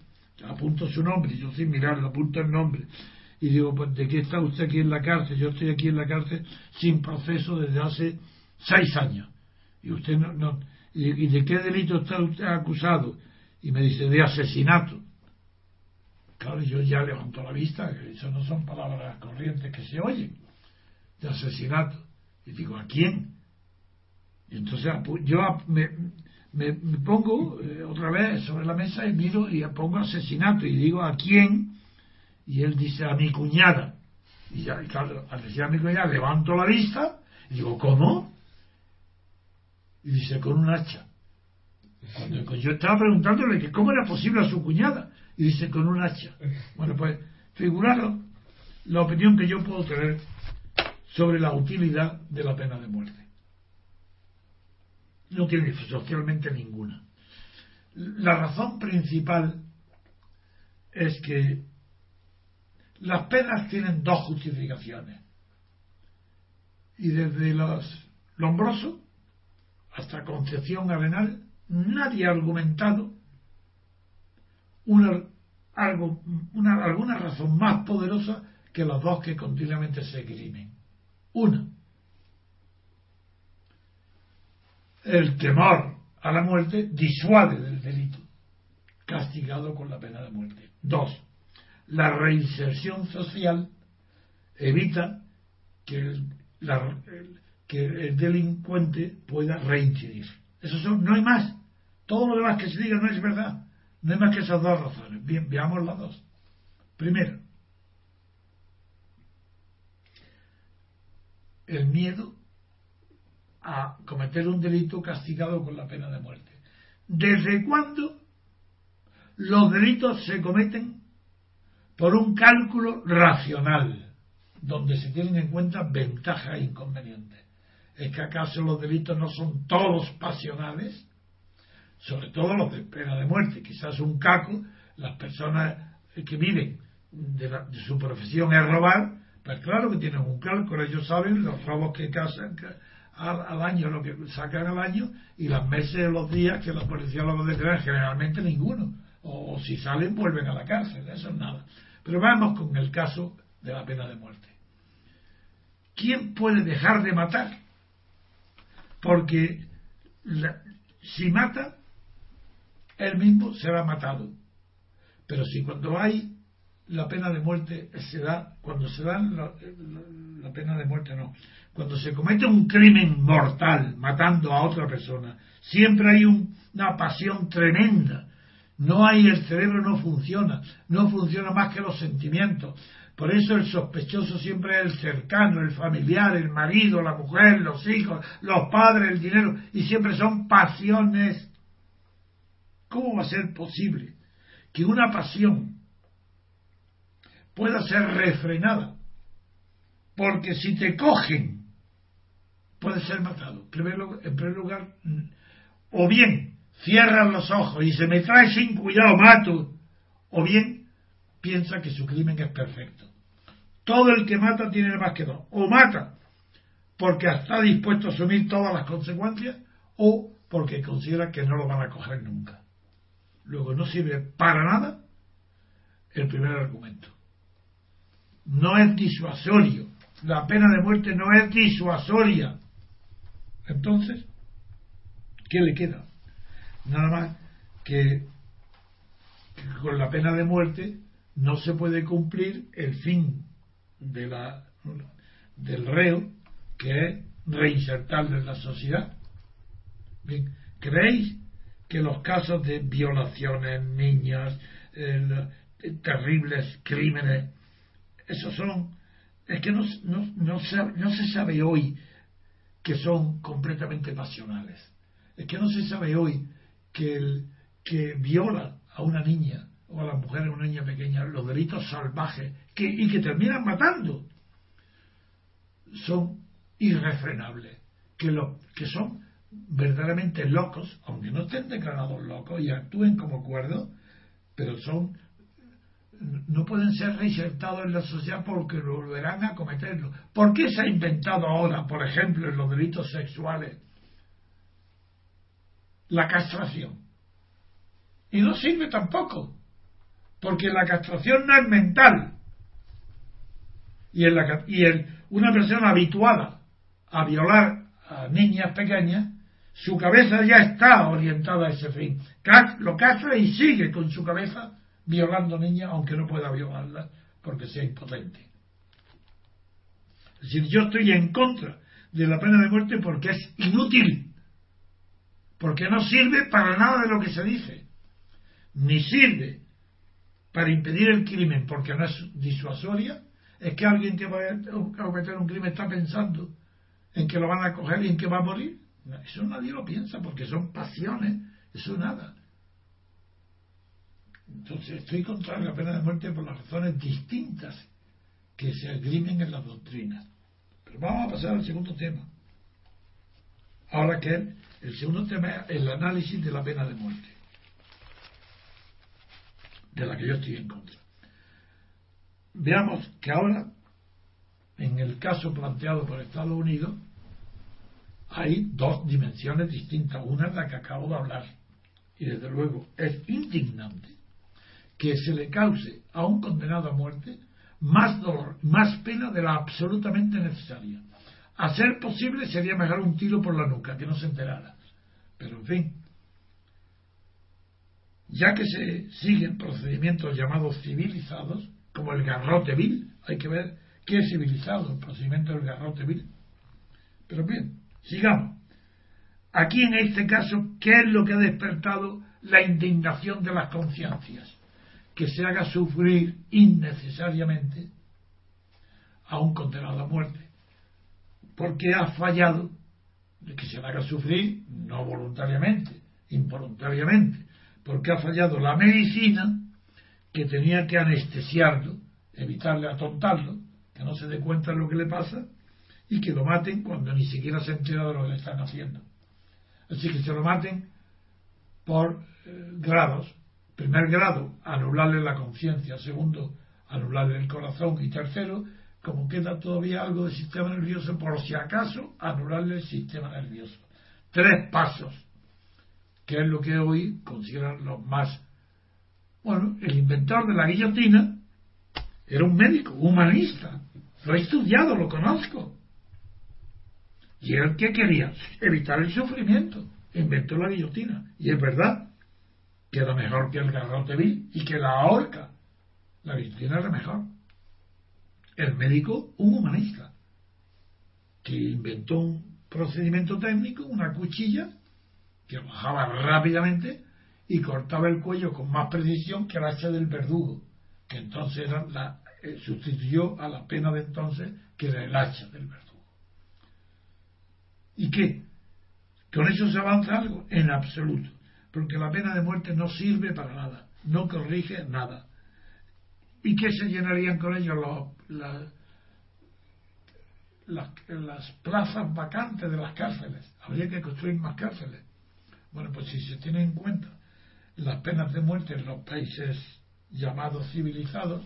apunto su nombre, yo sin mirarlo, apunto el nombre. Y digo, pues, ¿de qué está usted aquí en la cárcel? Yo estoy aquí en la cárcel sin proceso desde hace seis años. Y usted no, no y, de qué delito está usted acusado? Y me dice, de asesinato. Claro, yo ya levanto la vista, que eso no son palabras corrientes que se oyen, de asesinato. Y digo, ¿a quién? Y entonces yo me, me, pongo eh, otra vez sobre la mesa y miro y pongo asesinato y digo a quién y él dice a mi cuñada y ya claro al decir a mi cuñada levanto la vista y digo ¿cómo? y dice con un hacha yo estaba preguntándole que cómo era posible a su cuñada y dice con un hacha bueno pues figuraros la opinión que yo puedo tener sobre la utilidad de la pena de muerte no tiene socialmente ninguna. La razón principal es que las penas tienen dos justificaciones. Y desde los Lombroso hasta Concepción Arenal, nadie ha argumentado alguna razón más poderosa que las dos que continuamente se esgrimen. Una, el temor a la muerte disuade del delito, castigado con la pena de muerte. Dos, la reinserción social evita que el, que el delincuente pueda reincidir. Eso son, no hay más. Todo lo demás que se diga no es verdad. No hay más que esas dos razones. Bien, veamos las dos. Primero, el miedo a cometer un delito castigado con la pena de muerte. ¿Desde cuándo los delitos se cometen por un cálculo racional, donde se tienen en cuenta ventajas e inconvenientes? ¿Es que acaso los delitos no son todos pasionales? Sobre todo los de pena de muerte. Quizás un caco, las personas que viven de, su profesión es robar, pues claro que tienen un cálculo, ellos saben los robos que casan al, año, lo que sacan al año, y las meses, los días que la policía los va a generalmente ninguno. O, si salen, vuelven a la cárcel, eso es nada. Pero vamos con el caso de la pena de muerte. ¿Quién puede dejar de matar? Porque si mata, él mismo será matado. Pero si cuando hay la pena de muerte se da, cuando se da la, la, pena de muerte no, cuando se comete un crimen mortal matando a otra persona, siempre hay una pasión tremenda. No hay, el cerebro no funciona, no funciona más que los sentimientos. Por eso el sospechoso siempre es el cercano, el familiar, el marido, la mujer, los hijos, los padres, el dinero, y siempre son pasiones. ¿Cómo va a ser posible que una pasión pueda ser refrenada. Porque si te cogen, puedes ser matado. En primer lugar, o bien cierran los ojos y se me trae sin cuidado, mato. O bien piensa que su crimen es perfecto. Todo el que mata tiene más que dos. O mata porque está dispuesto a asumir todas las consecuencias o porque considera que no lo van a coger nunca. Luego no sirve para nada el primer argumento no es disuasorio. La pena de muerte no es disuasoria. Entonces, ¿qué le queda? Nada más que, con la pena de muerte no se puede cumplir el fin de la, del reo, que es reinsertarle en la sociedad. ¿creéis que los casos de violaciones, niñas, terribles crímenes esos son, es que no, no, no, se, no se sabe hoy que son completamente pasionales. Es que no se sabe hoy que el que viola a una niña o a la mujer a una niña pequeña, los delitos salvajes que, y que terminan matando, son irrefrenables, que, lo, que son verdaderamente locos, aunque no estén declarados locos y actúen como cuerdos, pero son no pueden ser reinsertados en la sociedad porque volverán a cometerlo. ¿Por qué se ha inventado ahora, por ejemplo, en los delitos sexuales, la castración? Y no sirve tampoco, porque la castración no es mental. Y, en la, y una persona habituada a violar a niñas pequeñas, su cabeza ya está orientada a ese fin. Lo castra y sigue con su cabeza violando niñas aunque no pueda violarlas porque sea impotente. Es decir, yo estoy en contra de la pena de muerte porque es inútil, porque no sirve para nada de lo que se dice, ni sirve para impedir el crimen porque no es disuasoria, es que alguien que va a cometer un crimen está pensando en que lo van a coger y en que va a morir. Eso nadie lo piensa porque son pasiones, eso nada. Entonces estoy contra la pena de muerte por las razones distintas que se agrimen en las doctrinas. Pero vamos a pasar al segundo tema. Ahora que el segundo tema es el análisis de la pena de muerte, de la que yo estoy en contra. Veamos que ahora, en el caso planteado por Estados Unidos, hay dos dimensiones distintas. Una es la que acabo de hablar. Y desde luego es indignante que se le cause a un condenado a muerte más dolor, más pena de la absolutamente necesaria. A ser posible sería mejor un tiro por la nuca, que no se enterara. Pero en fin, ya que se siguen procedimientos llamados civilizados, como el garrote vil, hay que ver qué es civilizado, el procedimiento del garrote vil. Pero bien, sigamos. Aquí en este caso, ¿qué es lo que ha despertado la indignación de las conciencias? Que se haga sufrir innecesariamente a un condenado a muerte. Porque ha fallado, que se le haga sufrir no voluntariamente, involuntariamente, porque ha fallado la medicina que tenía que anestesiarlo, evitarle atontarlo, que no se dé cuenta de lo que le pasa y que lo maten cuando ni siquiera se entera de lo que le están haciendo. Así que se lo maten por eh, grados. Primer grado, anularle la conciencia. Segundo, anularle el corazón. Y tercero, como queda todavía algo del sistema nervioso, por si acaso, anularle el sistema nervioso. Tres pasos, que es lo que hoy consideran los más. Bueno, el inventor de la guillotina era un médico, humanista. Lo he estudiado, lo conozco. Y él, ¿qué quería? Evitar el sufrimiento. Inventó la guillotina. Y es verdad que era mejor que el garrote vil y que la horca. La guillotina era mejor. El médico, un humanista, que inventó un procedimiento técnico, una cuchilla, que bajaba rápidamente y cortaba el cuello con más precisión que el hacha del verdugo, que entonces era la, eh, sustituyó a la pena de entonces, que era el hacha del verdugo. ¿Y qué? ¿Con eso se avanza algo? En absoluto. Porque la pena de muerte no sirve para nada, no corrige nada. ¿Y qué se llenarían con ello los, las, plazas vacantes de las cárceles? Habría que construir más cárceles. Bueno, pues si se tiene en cuenta las penas de muerte en los países llamados civilizados,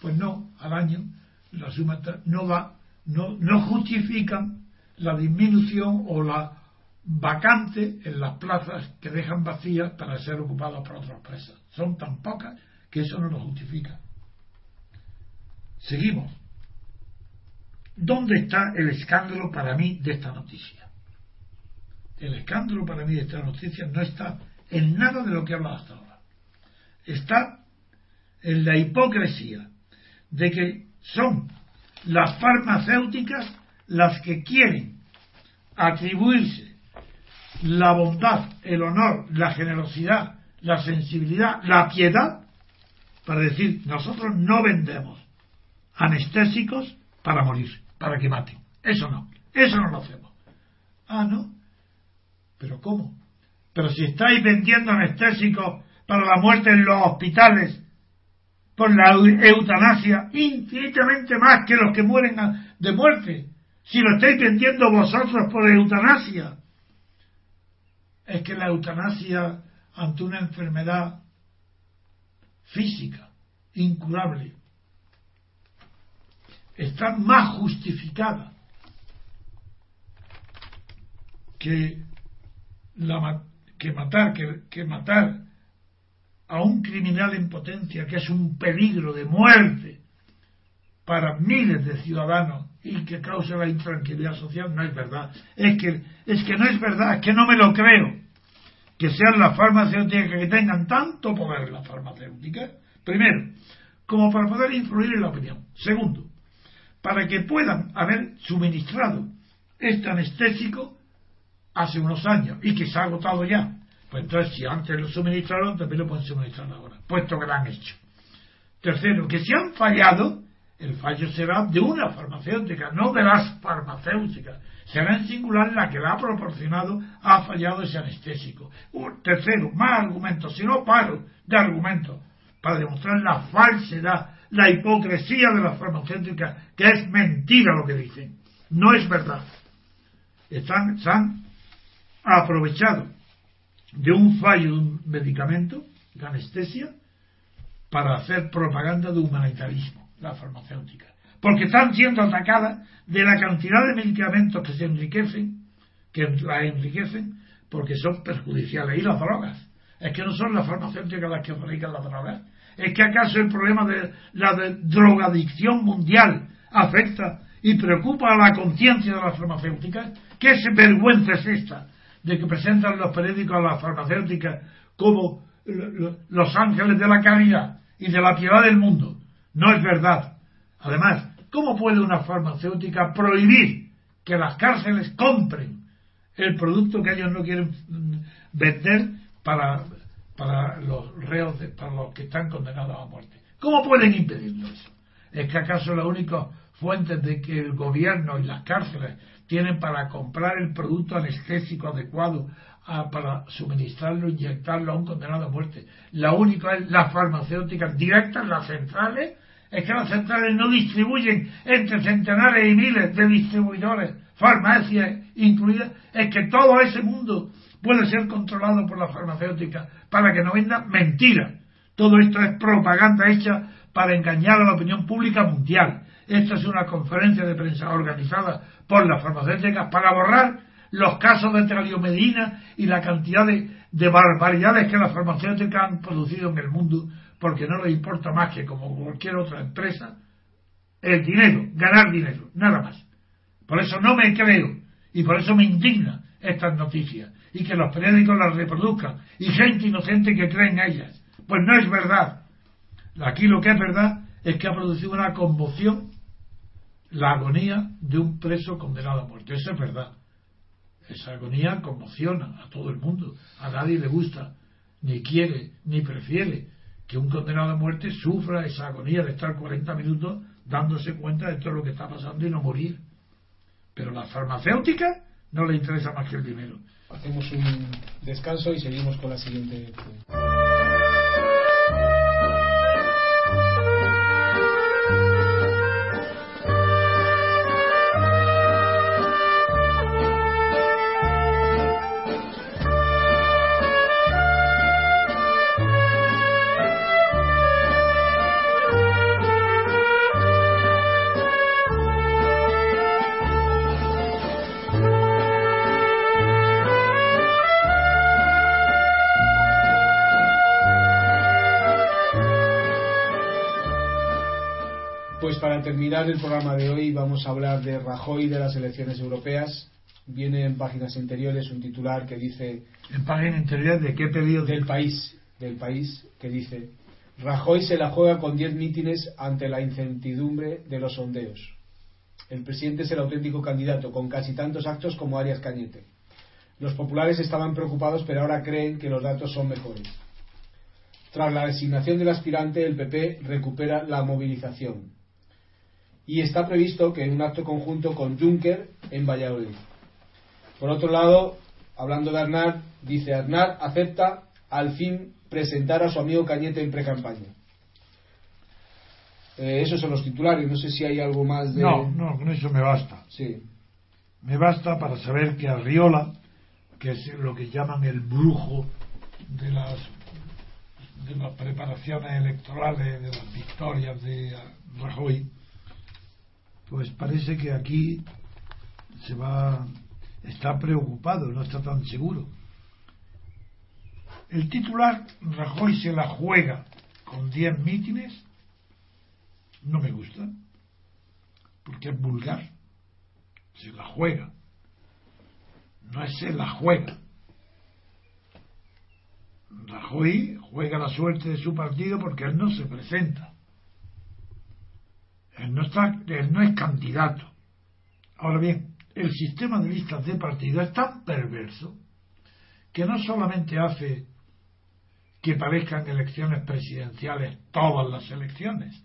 pues no, al año la suma no va, no, no justifican la disminución o la vacante en las plazas que dejan vacías para ser ocupadas por otras presas. Son tan pocas que eso no lo justifica. Seguimos. ¿Dónde está el escándalo para mí de esta noticia? El escándalo para mí de esta noticia no está en nada de lo que he hablado hasta ahora. Está en la hipocresía de que son las farmacéuticas las que quieren atribuirse la bondad, el honor, la generosidad, la sensibilidad, la piedad, para decir, nosotros no vendemos anestésicos para morir, para que maten. Eso no, eso no lo hacemos. Ah, no. ¿Pero cómo? Pero si estáis vendiendo anestésicos para la muerte en los hospitales por la eutanasia infinitamente más que los que mueren de muerte, si lo estáis vendiendo vosotros por eutanasia, es que la eutanasia ante una enfermedad física, incurable, está más justificada que, que matar, que, que matar a un criminal en potencia que es un peligro de muerte para miles de ciudadanos y que causa la intranquilidad social no es verdad. Es que, es que no es verdad, es que no me lo creo. Que sean las farmacéuticas que tengan tanto poder las farmacéuticas, primero, como para poder influir en la opinión. Segundo, para que puedan haber suministrado este anestésico hace unos años y que se ha agotado ya. Pues entonces, si antes lo suministraron, también lo pueden suministrar ahora, puesto que lo han hecho. Tercero, que si han fallado, el fallo será de una farmacéutica, no de las farmacéuticas. Será en singular la que la ha proporcionado, ha fallado ese anestésico. Un tercero, más argumentos, si no paro de argumentos para demostrar la falsedad, la hipocresía de las farmacéuticas, que es mentira lo que dicen. No es verdad. Están, han aprovechado de un fallo de un medicamento, de anestesia, para hacer propaganda de humanitarismo la farmacéutica, porque están siendo atacadas de la cantidad de medicamentos que se enriquecen, que la enriquecen, porque son perjudiciales. Y las drogas. Es que no son las farmacéuticas las que fabrican las drogas. Es que acaso el problema de la drogadicción mundial afecta y preocupa a la conciencia de las farmacéuticas. ¿Qué vergüenza es esta de que presentan los periódicos a las farmacéuticas como los ángeles de la caridad y de la piedad del mundo. No es verdad. Además, ¿cómo puede una farmacéutica prohibir que las cárceles compren el producto que ellos no quieren vender para, para los reos, para los que están condenados a muerte? ¿Cómo pueden impedirlo eso? ¿Es que acaso la única fuente de que el gobierno y las cárceles tienen para comprar el producto anestésico adecuado para suministrarlo, inyectarlo a un condenado a muerte. La única es las farmacéuticas directas, las centrales, es que las centrales no distribuyen entre centenares y miles de distribuidores, farmacias incluidas, es que todo ese mundo puede ser controlado por las farmacéuticas para que no vendan mentiras. Todo esto es propaganda hecha para engañar a la opinión pública mundial. Esta es una conferencia de prensa organizada por las farmacéuticas para borrar los casos de Medina y la cantidad de, barbaridades que las farmacéuticas han producido en el mundo porque no les importa más que como cualquier otra empresa el dinero, ganar dinero, nada más. Por eso no me creo y por eso me indigna estas noticias y que los periódicos las reproduzcan y gente inocente que cree en ellas. Pues no es verdad. Aquí lo que es verdad es que ha producido una conmoción la agonía de un preso condenado a muerte. Eso es verdad. Esa agonía conmociona a todo el mundo. A nadie le gusta, ni quiere, ni prefiere que un condenado a muerte sufra esa agonía de estar 40 minutos dándose cuenta de todo lo que está pasando y no morir. Pero la farmacéutica no le interesa más que el dinero. Hacemos un descanso y seguimos con la siguiente. Terminar el programa de hoy vamos a hablar de Rajoy de las elecciones europeas. Viene en páginas interiores un titular que dice... ¿En páginas interiores de qué periodo? Del país, del país, que dice... Rajoy se la juega con 10 mítines ante la incertidumbre de los sondeos. El presidente es el auténtico candidato, con casi tantos actos como Arias Cañete. Los populares estaban preocupados, pero ahora creen que los datos son mejores. Tras la designación del aspirante, el PP recupera la movilización y está previsto que en un acto conjunto con Juncker en Valladolid. Por otro lado, hablando de Arnard, dice Arnard acepta al fin presentar a su amigo Cañete en precampaña. Eh, esos son los titulares, no sé si hay algo más de... No, no, con eso me basta. Sí. Me basta para saber que Arriola, que es lo que llaman el brujo de las, de las preparaciones electorales, de las victorias de Rajoy, pues parece que aquí se va está preocupado, no está tan seguro. El titular Rajoy se la juega con 10 mítines no me gusta, porque es vulgar. Se la juega. No es se la juega. Rajoy juega la suerte de su partido porque él no se presenta. Él no, está, él no es candidato. Ahora bien, el sistema de listas de partido es tan perverso que no solamente hace que parezcan elecciones presidenciales todas las elecciones,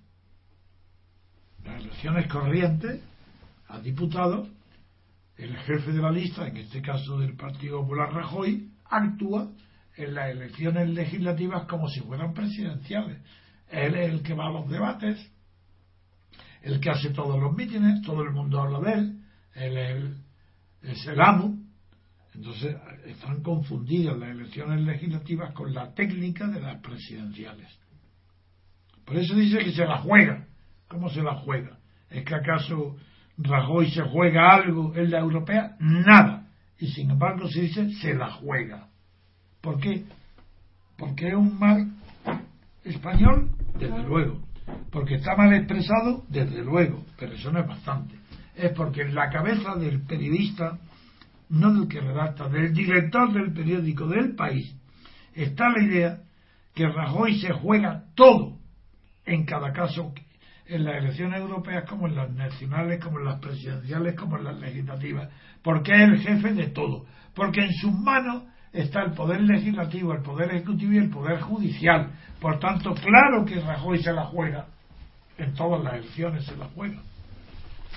las elecciones corrientes a diputados, el jefe de la lista, en este caso del Partido Popular Rajoy, actúa en las elecciones legislativas como si fueran presidenciales. Él es el que va a los debates, el que hace todos los mítines, todo el mundo habla de él, él, es el amo. Entonces están confundidas las elecciones legislativas con la técnica de las presidenciales. Por eso dice que se la juega. ¿Cómo se la juega? ¿Es que acaso Rajoy se juega algo en la europea? Nada. Y sin embargo se dice se la juega. ¿Por qué? Porque es un mal español, desde luego porque está mal expresado, desde luego, pero eso no es bastante. Es porque en la cabeza del periodista, no del que redacta, del director del periódico del país, está la idea que Rajoy se juega todo en cada caso en las elecciones europeas como en las nacionales, como en las presidenciales, como en las legislativas, porque es el jefe de todo, porque en sus manos está el poder legislativo, el poder ejecutivo y el poder judicial. Por tanto, claro que Rajoy se la juega, en todas las elecciones se la juega.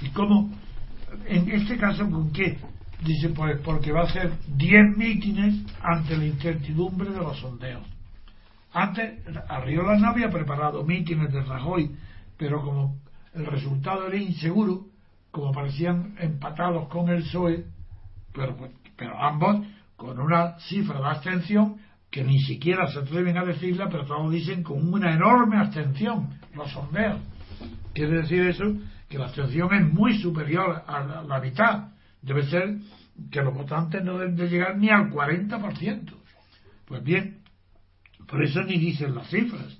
¿Y cómo? En este caso, ¿con qué? Dice, pues porque va a hacer 10 mítines ante la incertidumbre de los sondeos. Antes, Arriola no había preparado mítines de Rajoy, pero como el resultado era inseguro, como parecían empatados con el PSOE, pero, pero ambos con una cifra de abstención que ni siquiera se atreven a decirla, pero todos dicen con una enorme abstención, los sondeos. Quiere decir eso que la abstención es muy superior a la, mitad. Debe ser que los votantes no deben de llegar ni al 40%. Pues bien, por eso ni dicen las cifras.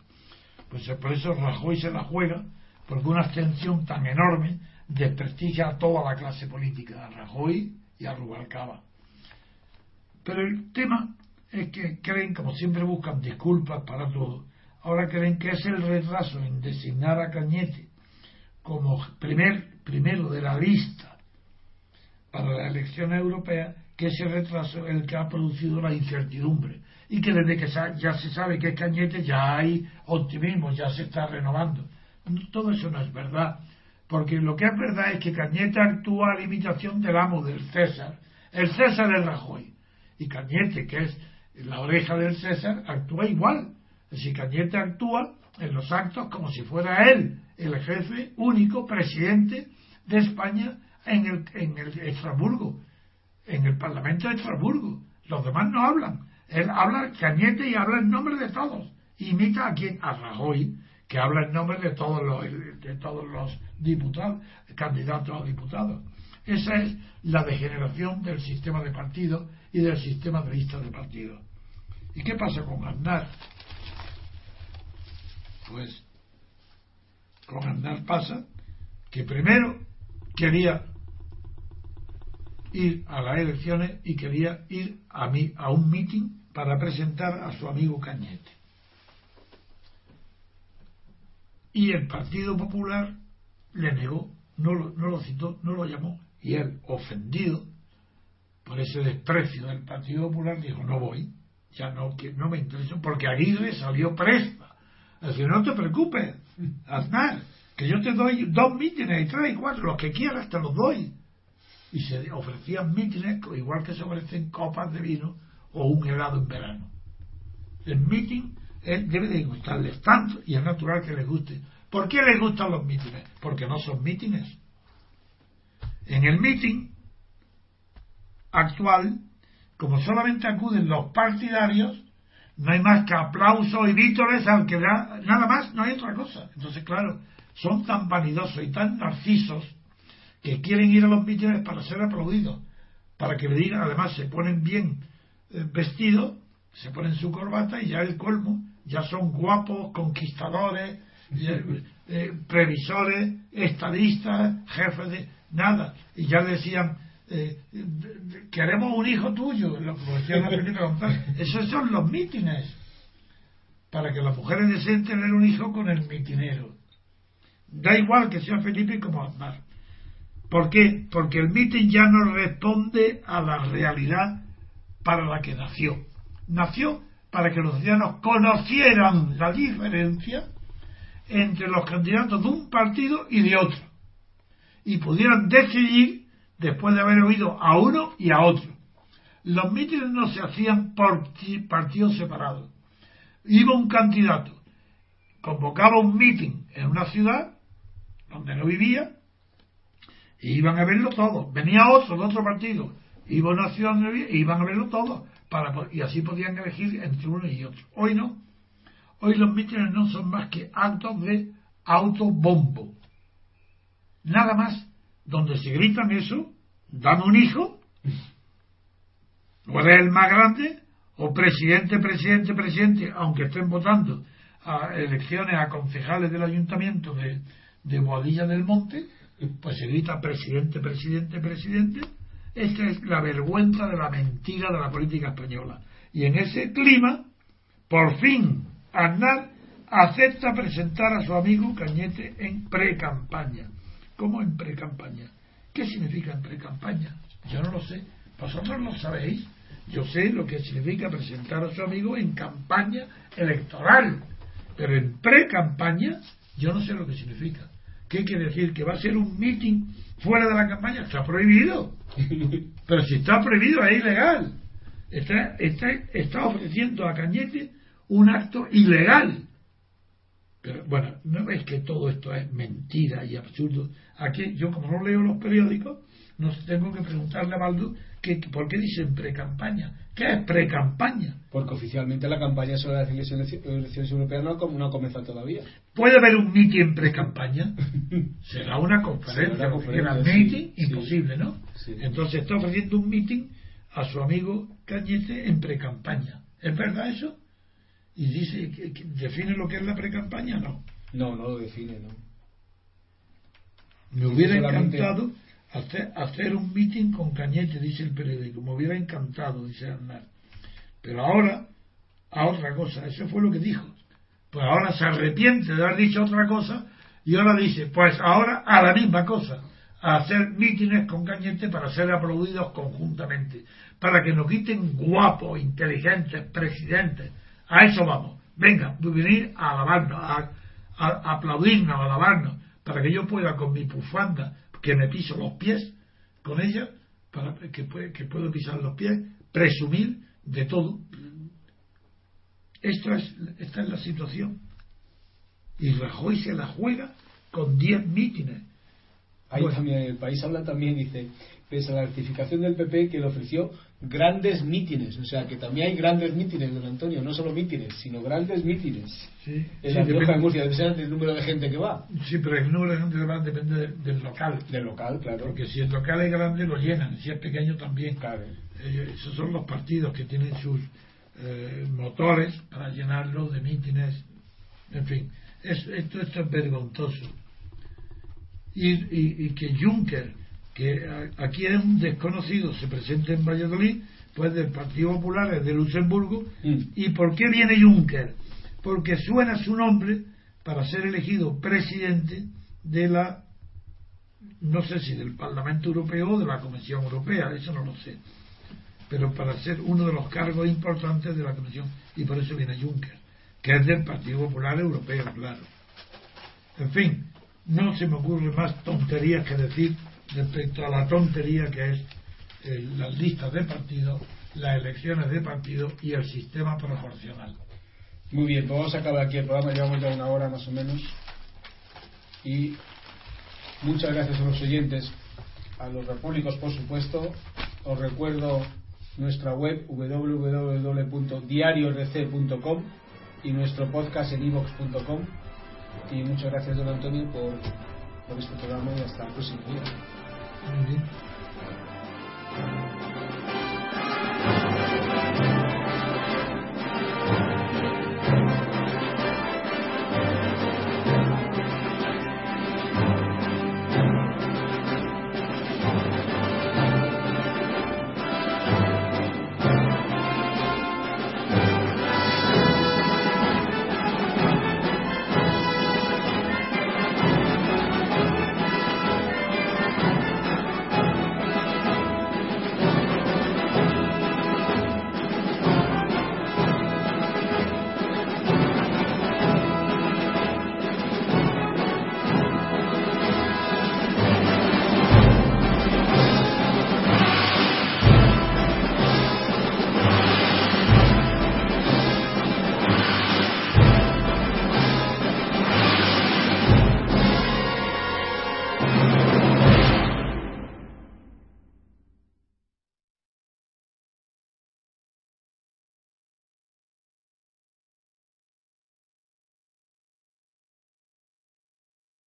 Pues por eso Rajoy se la juega, porque una abstención tan enorme desprestigia a toda la clase política, a Rajoy y a Rubalcaba. Pero el tema es que creen, como siempre buscan disculpas para todo, ahora creen que es el retraso en designar a Cañete como primer, primero de la lista para la elección europea, que ese retraso es el que ha producido la incertidumbre y que desde que ya se sabe que es Cañete ya hay optimismo, ya se está renovando. Todo eso no es verdad, porque lo que es verdad es que Cañete actúa a la imitación del amo del César. El César es Rajoy y Cañete, que es la oreja del César, actúa igual. Decir, Cañete actúa en los actos como si fuera él el jefe único, presidente de España en el, en el Estrasburgo, en el Parlamento de Estrasburgo. Los demás no hablan. Él habla Cañete y habla en nombre de todos. Imita a quien, a Rajoy, que habla en nombre de todos los, de todos los diputados, candidatos a diputados. Esa es la degeneración del sistema de partidos y del sistema de lista de partidos. ¿Y qué pasa con Aznar? Pues con Aznar pasa que primero quería ir a las elecciones y quería ir a, mí, a un meeting para presentar a su amigo Cañete. Y el Partido Popular le negó, no lo, no lo citó, no lo llamó. Y él, ofendido, por ese desprecio del Partido Popular, dijo, no voy, ya no, que no me interesa, porque Aguirre salió presta. Así no te preocupes, Aznar, que yo te doy dos mítines, y tres y cuatro, los que quieras te los doy. Y se ofrecían mítines igual que se ofrecen copas de vino o un helado en verano. El mítin debe de gustarles tanto y es natural que les guste. ¿Por qué les gustan los mítines? Porque no son mítines. En el mítin actual, como solamente acuden los partidarios, no hay más que aplausos y vítores al que da, nada más, no hay otra cosa. Entonces, claro, son tan vanidosos y tan narcisos que quieren ir a los mítines para ser aplaudidos, para que le digan, además se ponen bien eh, vestidos, se ponen su corbata y ya el colmo, ya son guapos, conquistadores, eh, eh, previsores, estadistas, jefes de nada. Y ya decían, eh, queremos un hijo tuyo, lo Esos son los mítines, para que las mujeres deseen tener un hijo con el mitinero. Da igual que sea Felipe como Aznar. ¿Por qué? Porque el mitin ya no responde a la realidad para la que nació. Nació para que los ciudadanos conocieran la diferencia entre los candidatos de un partido y de otro y pudieran decidir después de haber oído a uno y a otro. Los mítines no se hacían por partidos separados. Iba un candidato, convocaba un mitin en una ciudad donde no vivía, y iban a verlo todo. Venía otro de otro partido, iba a una ciudad donde vivía, e iban a verlo todo, para, y así podían elegir entre uno y otro. Hoy no. Hoy los mítines no son más que actos de autobombo. Nada más donde se gritan eso, dan un hijo, o eres el más grande, o presidente, presidente, presidente, aunque estén votando a elecciones a concejales del ayuntamiento de, de Boadilla del Monte, pues se grita presidente, presidente, presidente. Esta es la vergüenza de la mentira de la política española. Y en ese clima, por fin, Aznar acepta presentar a su amigo Cañete en pre-campaña. ¿Cómo en pre-campaña? ¿Qué significa en pre-campaña? Yo no lo sé. Vosotros lo sabéis. Yo sé lo que significa presentar a su amigo en campaña electoral. Pero en pre-campaña, yo no sé lo que significa. ¿Qué quiere decir? ¿Que va a ser un meeting fuera de la campaña? Está prohibido. Pero si está prohibido, es ilegal. Está, está, está ofreciendo a Cañete un acto ilegal. Pero bueno, no es que todo esto es mentira y absurdo. Aquí, yo como no leo los periódicos, no tengo que preguntarle a Baldu que, por qué dicen pre-campaña. ¿Qué es pre-campaña? Porque oficialmente la campaña sobre las elecciones, europeas no, no ha comenzado todavía. ¿Puede haber un meeting en pre-campaña? Será una conferencia. Será una conferencia meeting, sí, imposible, ¿no? Sí. Entonces está ofreciendo un meeting a su amigo Cañete en pre-campaña. ¿Es verdad eso? Y dice, que, ¿define lo que es la pre-campaña? No. No, no lo define, no. Me hubiera encantado hacer, hacer un meeting con Cañete, dice el periódico. Me hubiera encantado, dice Hernán. Pero ahora, a otra cosa. Eso fue lo que dijo. Pues ahora se arrepiente de haber dicho otra cosa y ahora dice, pues ahora a la misma cosa. A hacer mítines con Cañete para ser aplaudidos conjuntamente. Para que nos quiten guapos, inteligentes, presidentes. A eso vamos. Venga, venir a alabarnos, a, a aplaudirnos, a alabarnos, para que yo pueda con mi pufanda que me piso los pies con ella, para que, que puedo pisar los pies, presumir de todo. Esto es, esta es la situación. Y Rajoy se la juega con 10 mítines. Ahí también, el país habla también, dice, pese a la rectificación del PP que le ofreció grandes mítines, o sea que también hay grandes mítines, don Antonio, no solo mítines, sino grandes mítines. Sí, en la Rioja de Murcia, depende del número de gente que va. Sí, pero el número de gente que va depende del local. Del local, claro. Porque si el local es grande, lo llenan, si es pequeño también. Claro. Eh, esos son los partidos que tienen sus eh, motores para llenarlo de mítines. En fin, es, esto, esto es vergonzoso. Y, y, y que Juncker que aquí es un desconocido, se presenta en Valladolid, pues del Partido Popular, es de Luxemburgo. Mm. ¿Y por qué viene Juncker? Porque suena su nombre para ser elegido presidente de la, no sé si del Parlamento Europeo o de la Comisión Europea, eso no lo sé, pero para ser uno de los cargos importantes de la Comisión, y por eso viene Juncker, que es del Partido Popular Europeo, claro. En fin, no se me ocurre más tonterías que decir respecto a la tontería que es eh, las listas de partido, las elecciones de partido y el sistema proporcional. Muy bien, pues vamos a acabar aquí el programa, llevamos ya una hora más o menos. Y muchas gracias a los oyentes, a los repúblicos por supuesto. Os recuerdo nuestra web www.diariorc.com y nuestro podcast en ivox.com. Y muchas gracias, don Antonio, por, por este programa y hasta el próximo día. Muy bien.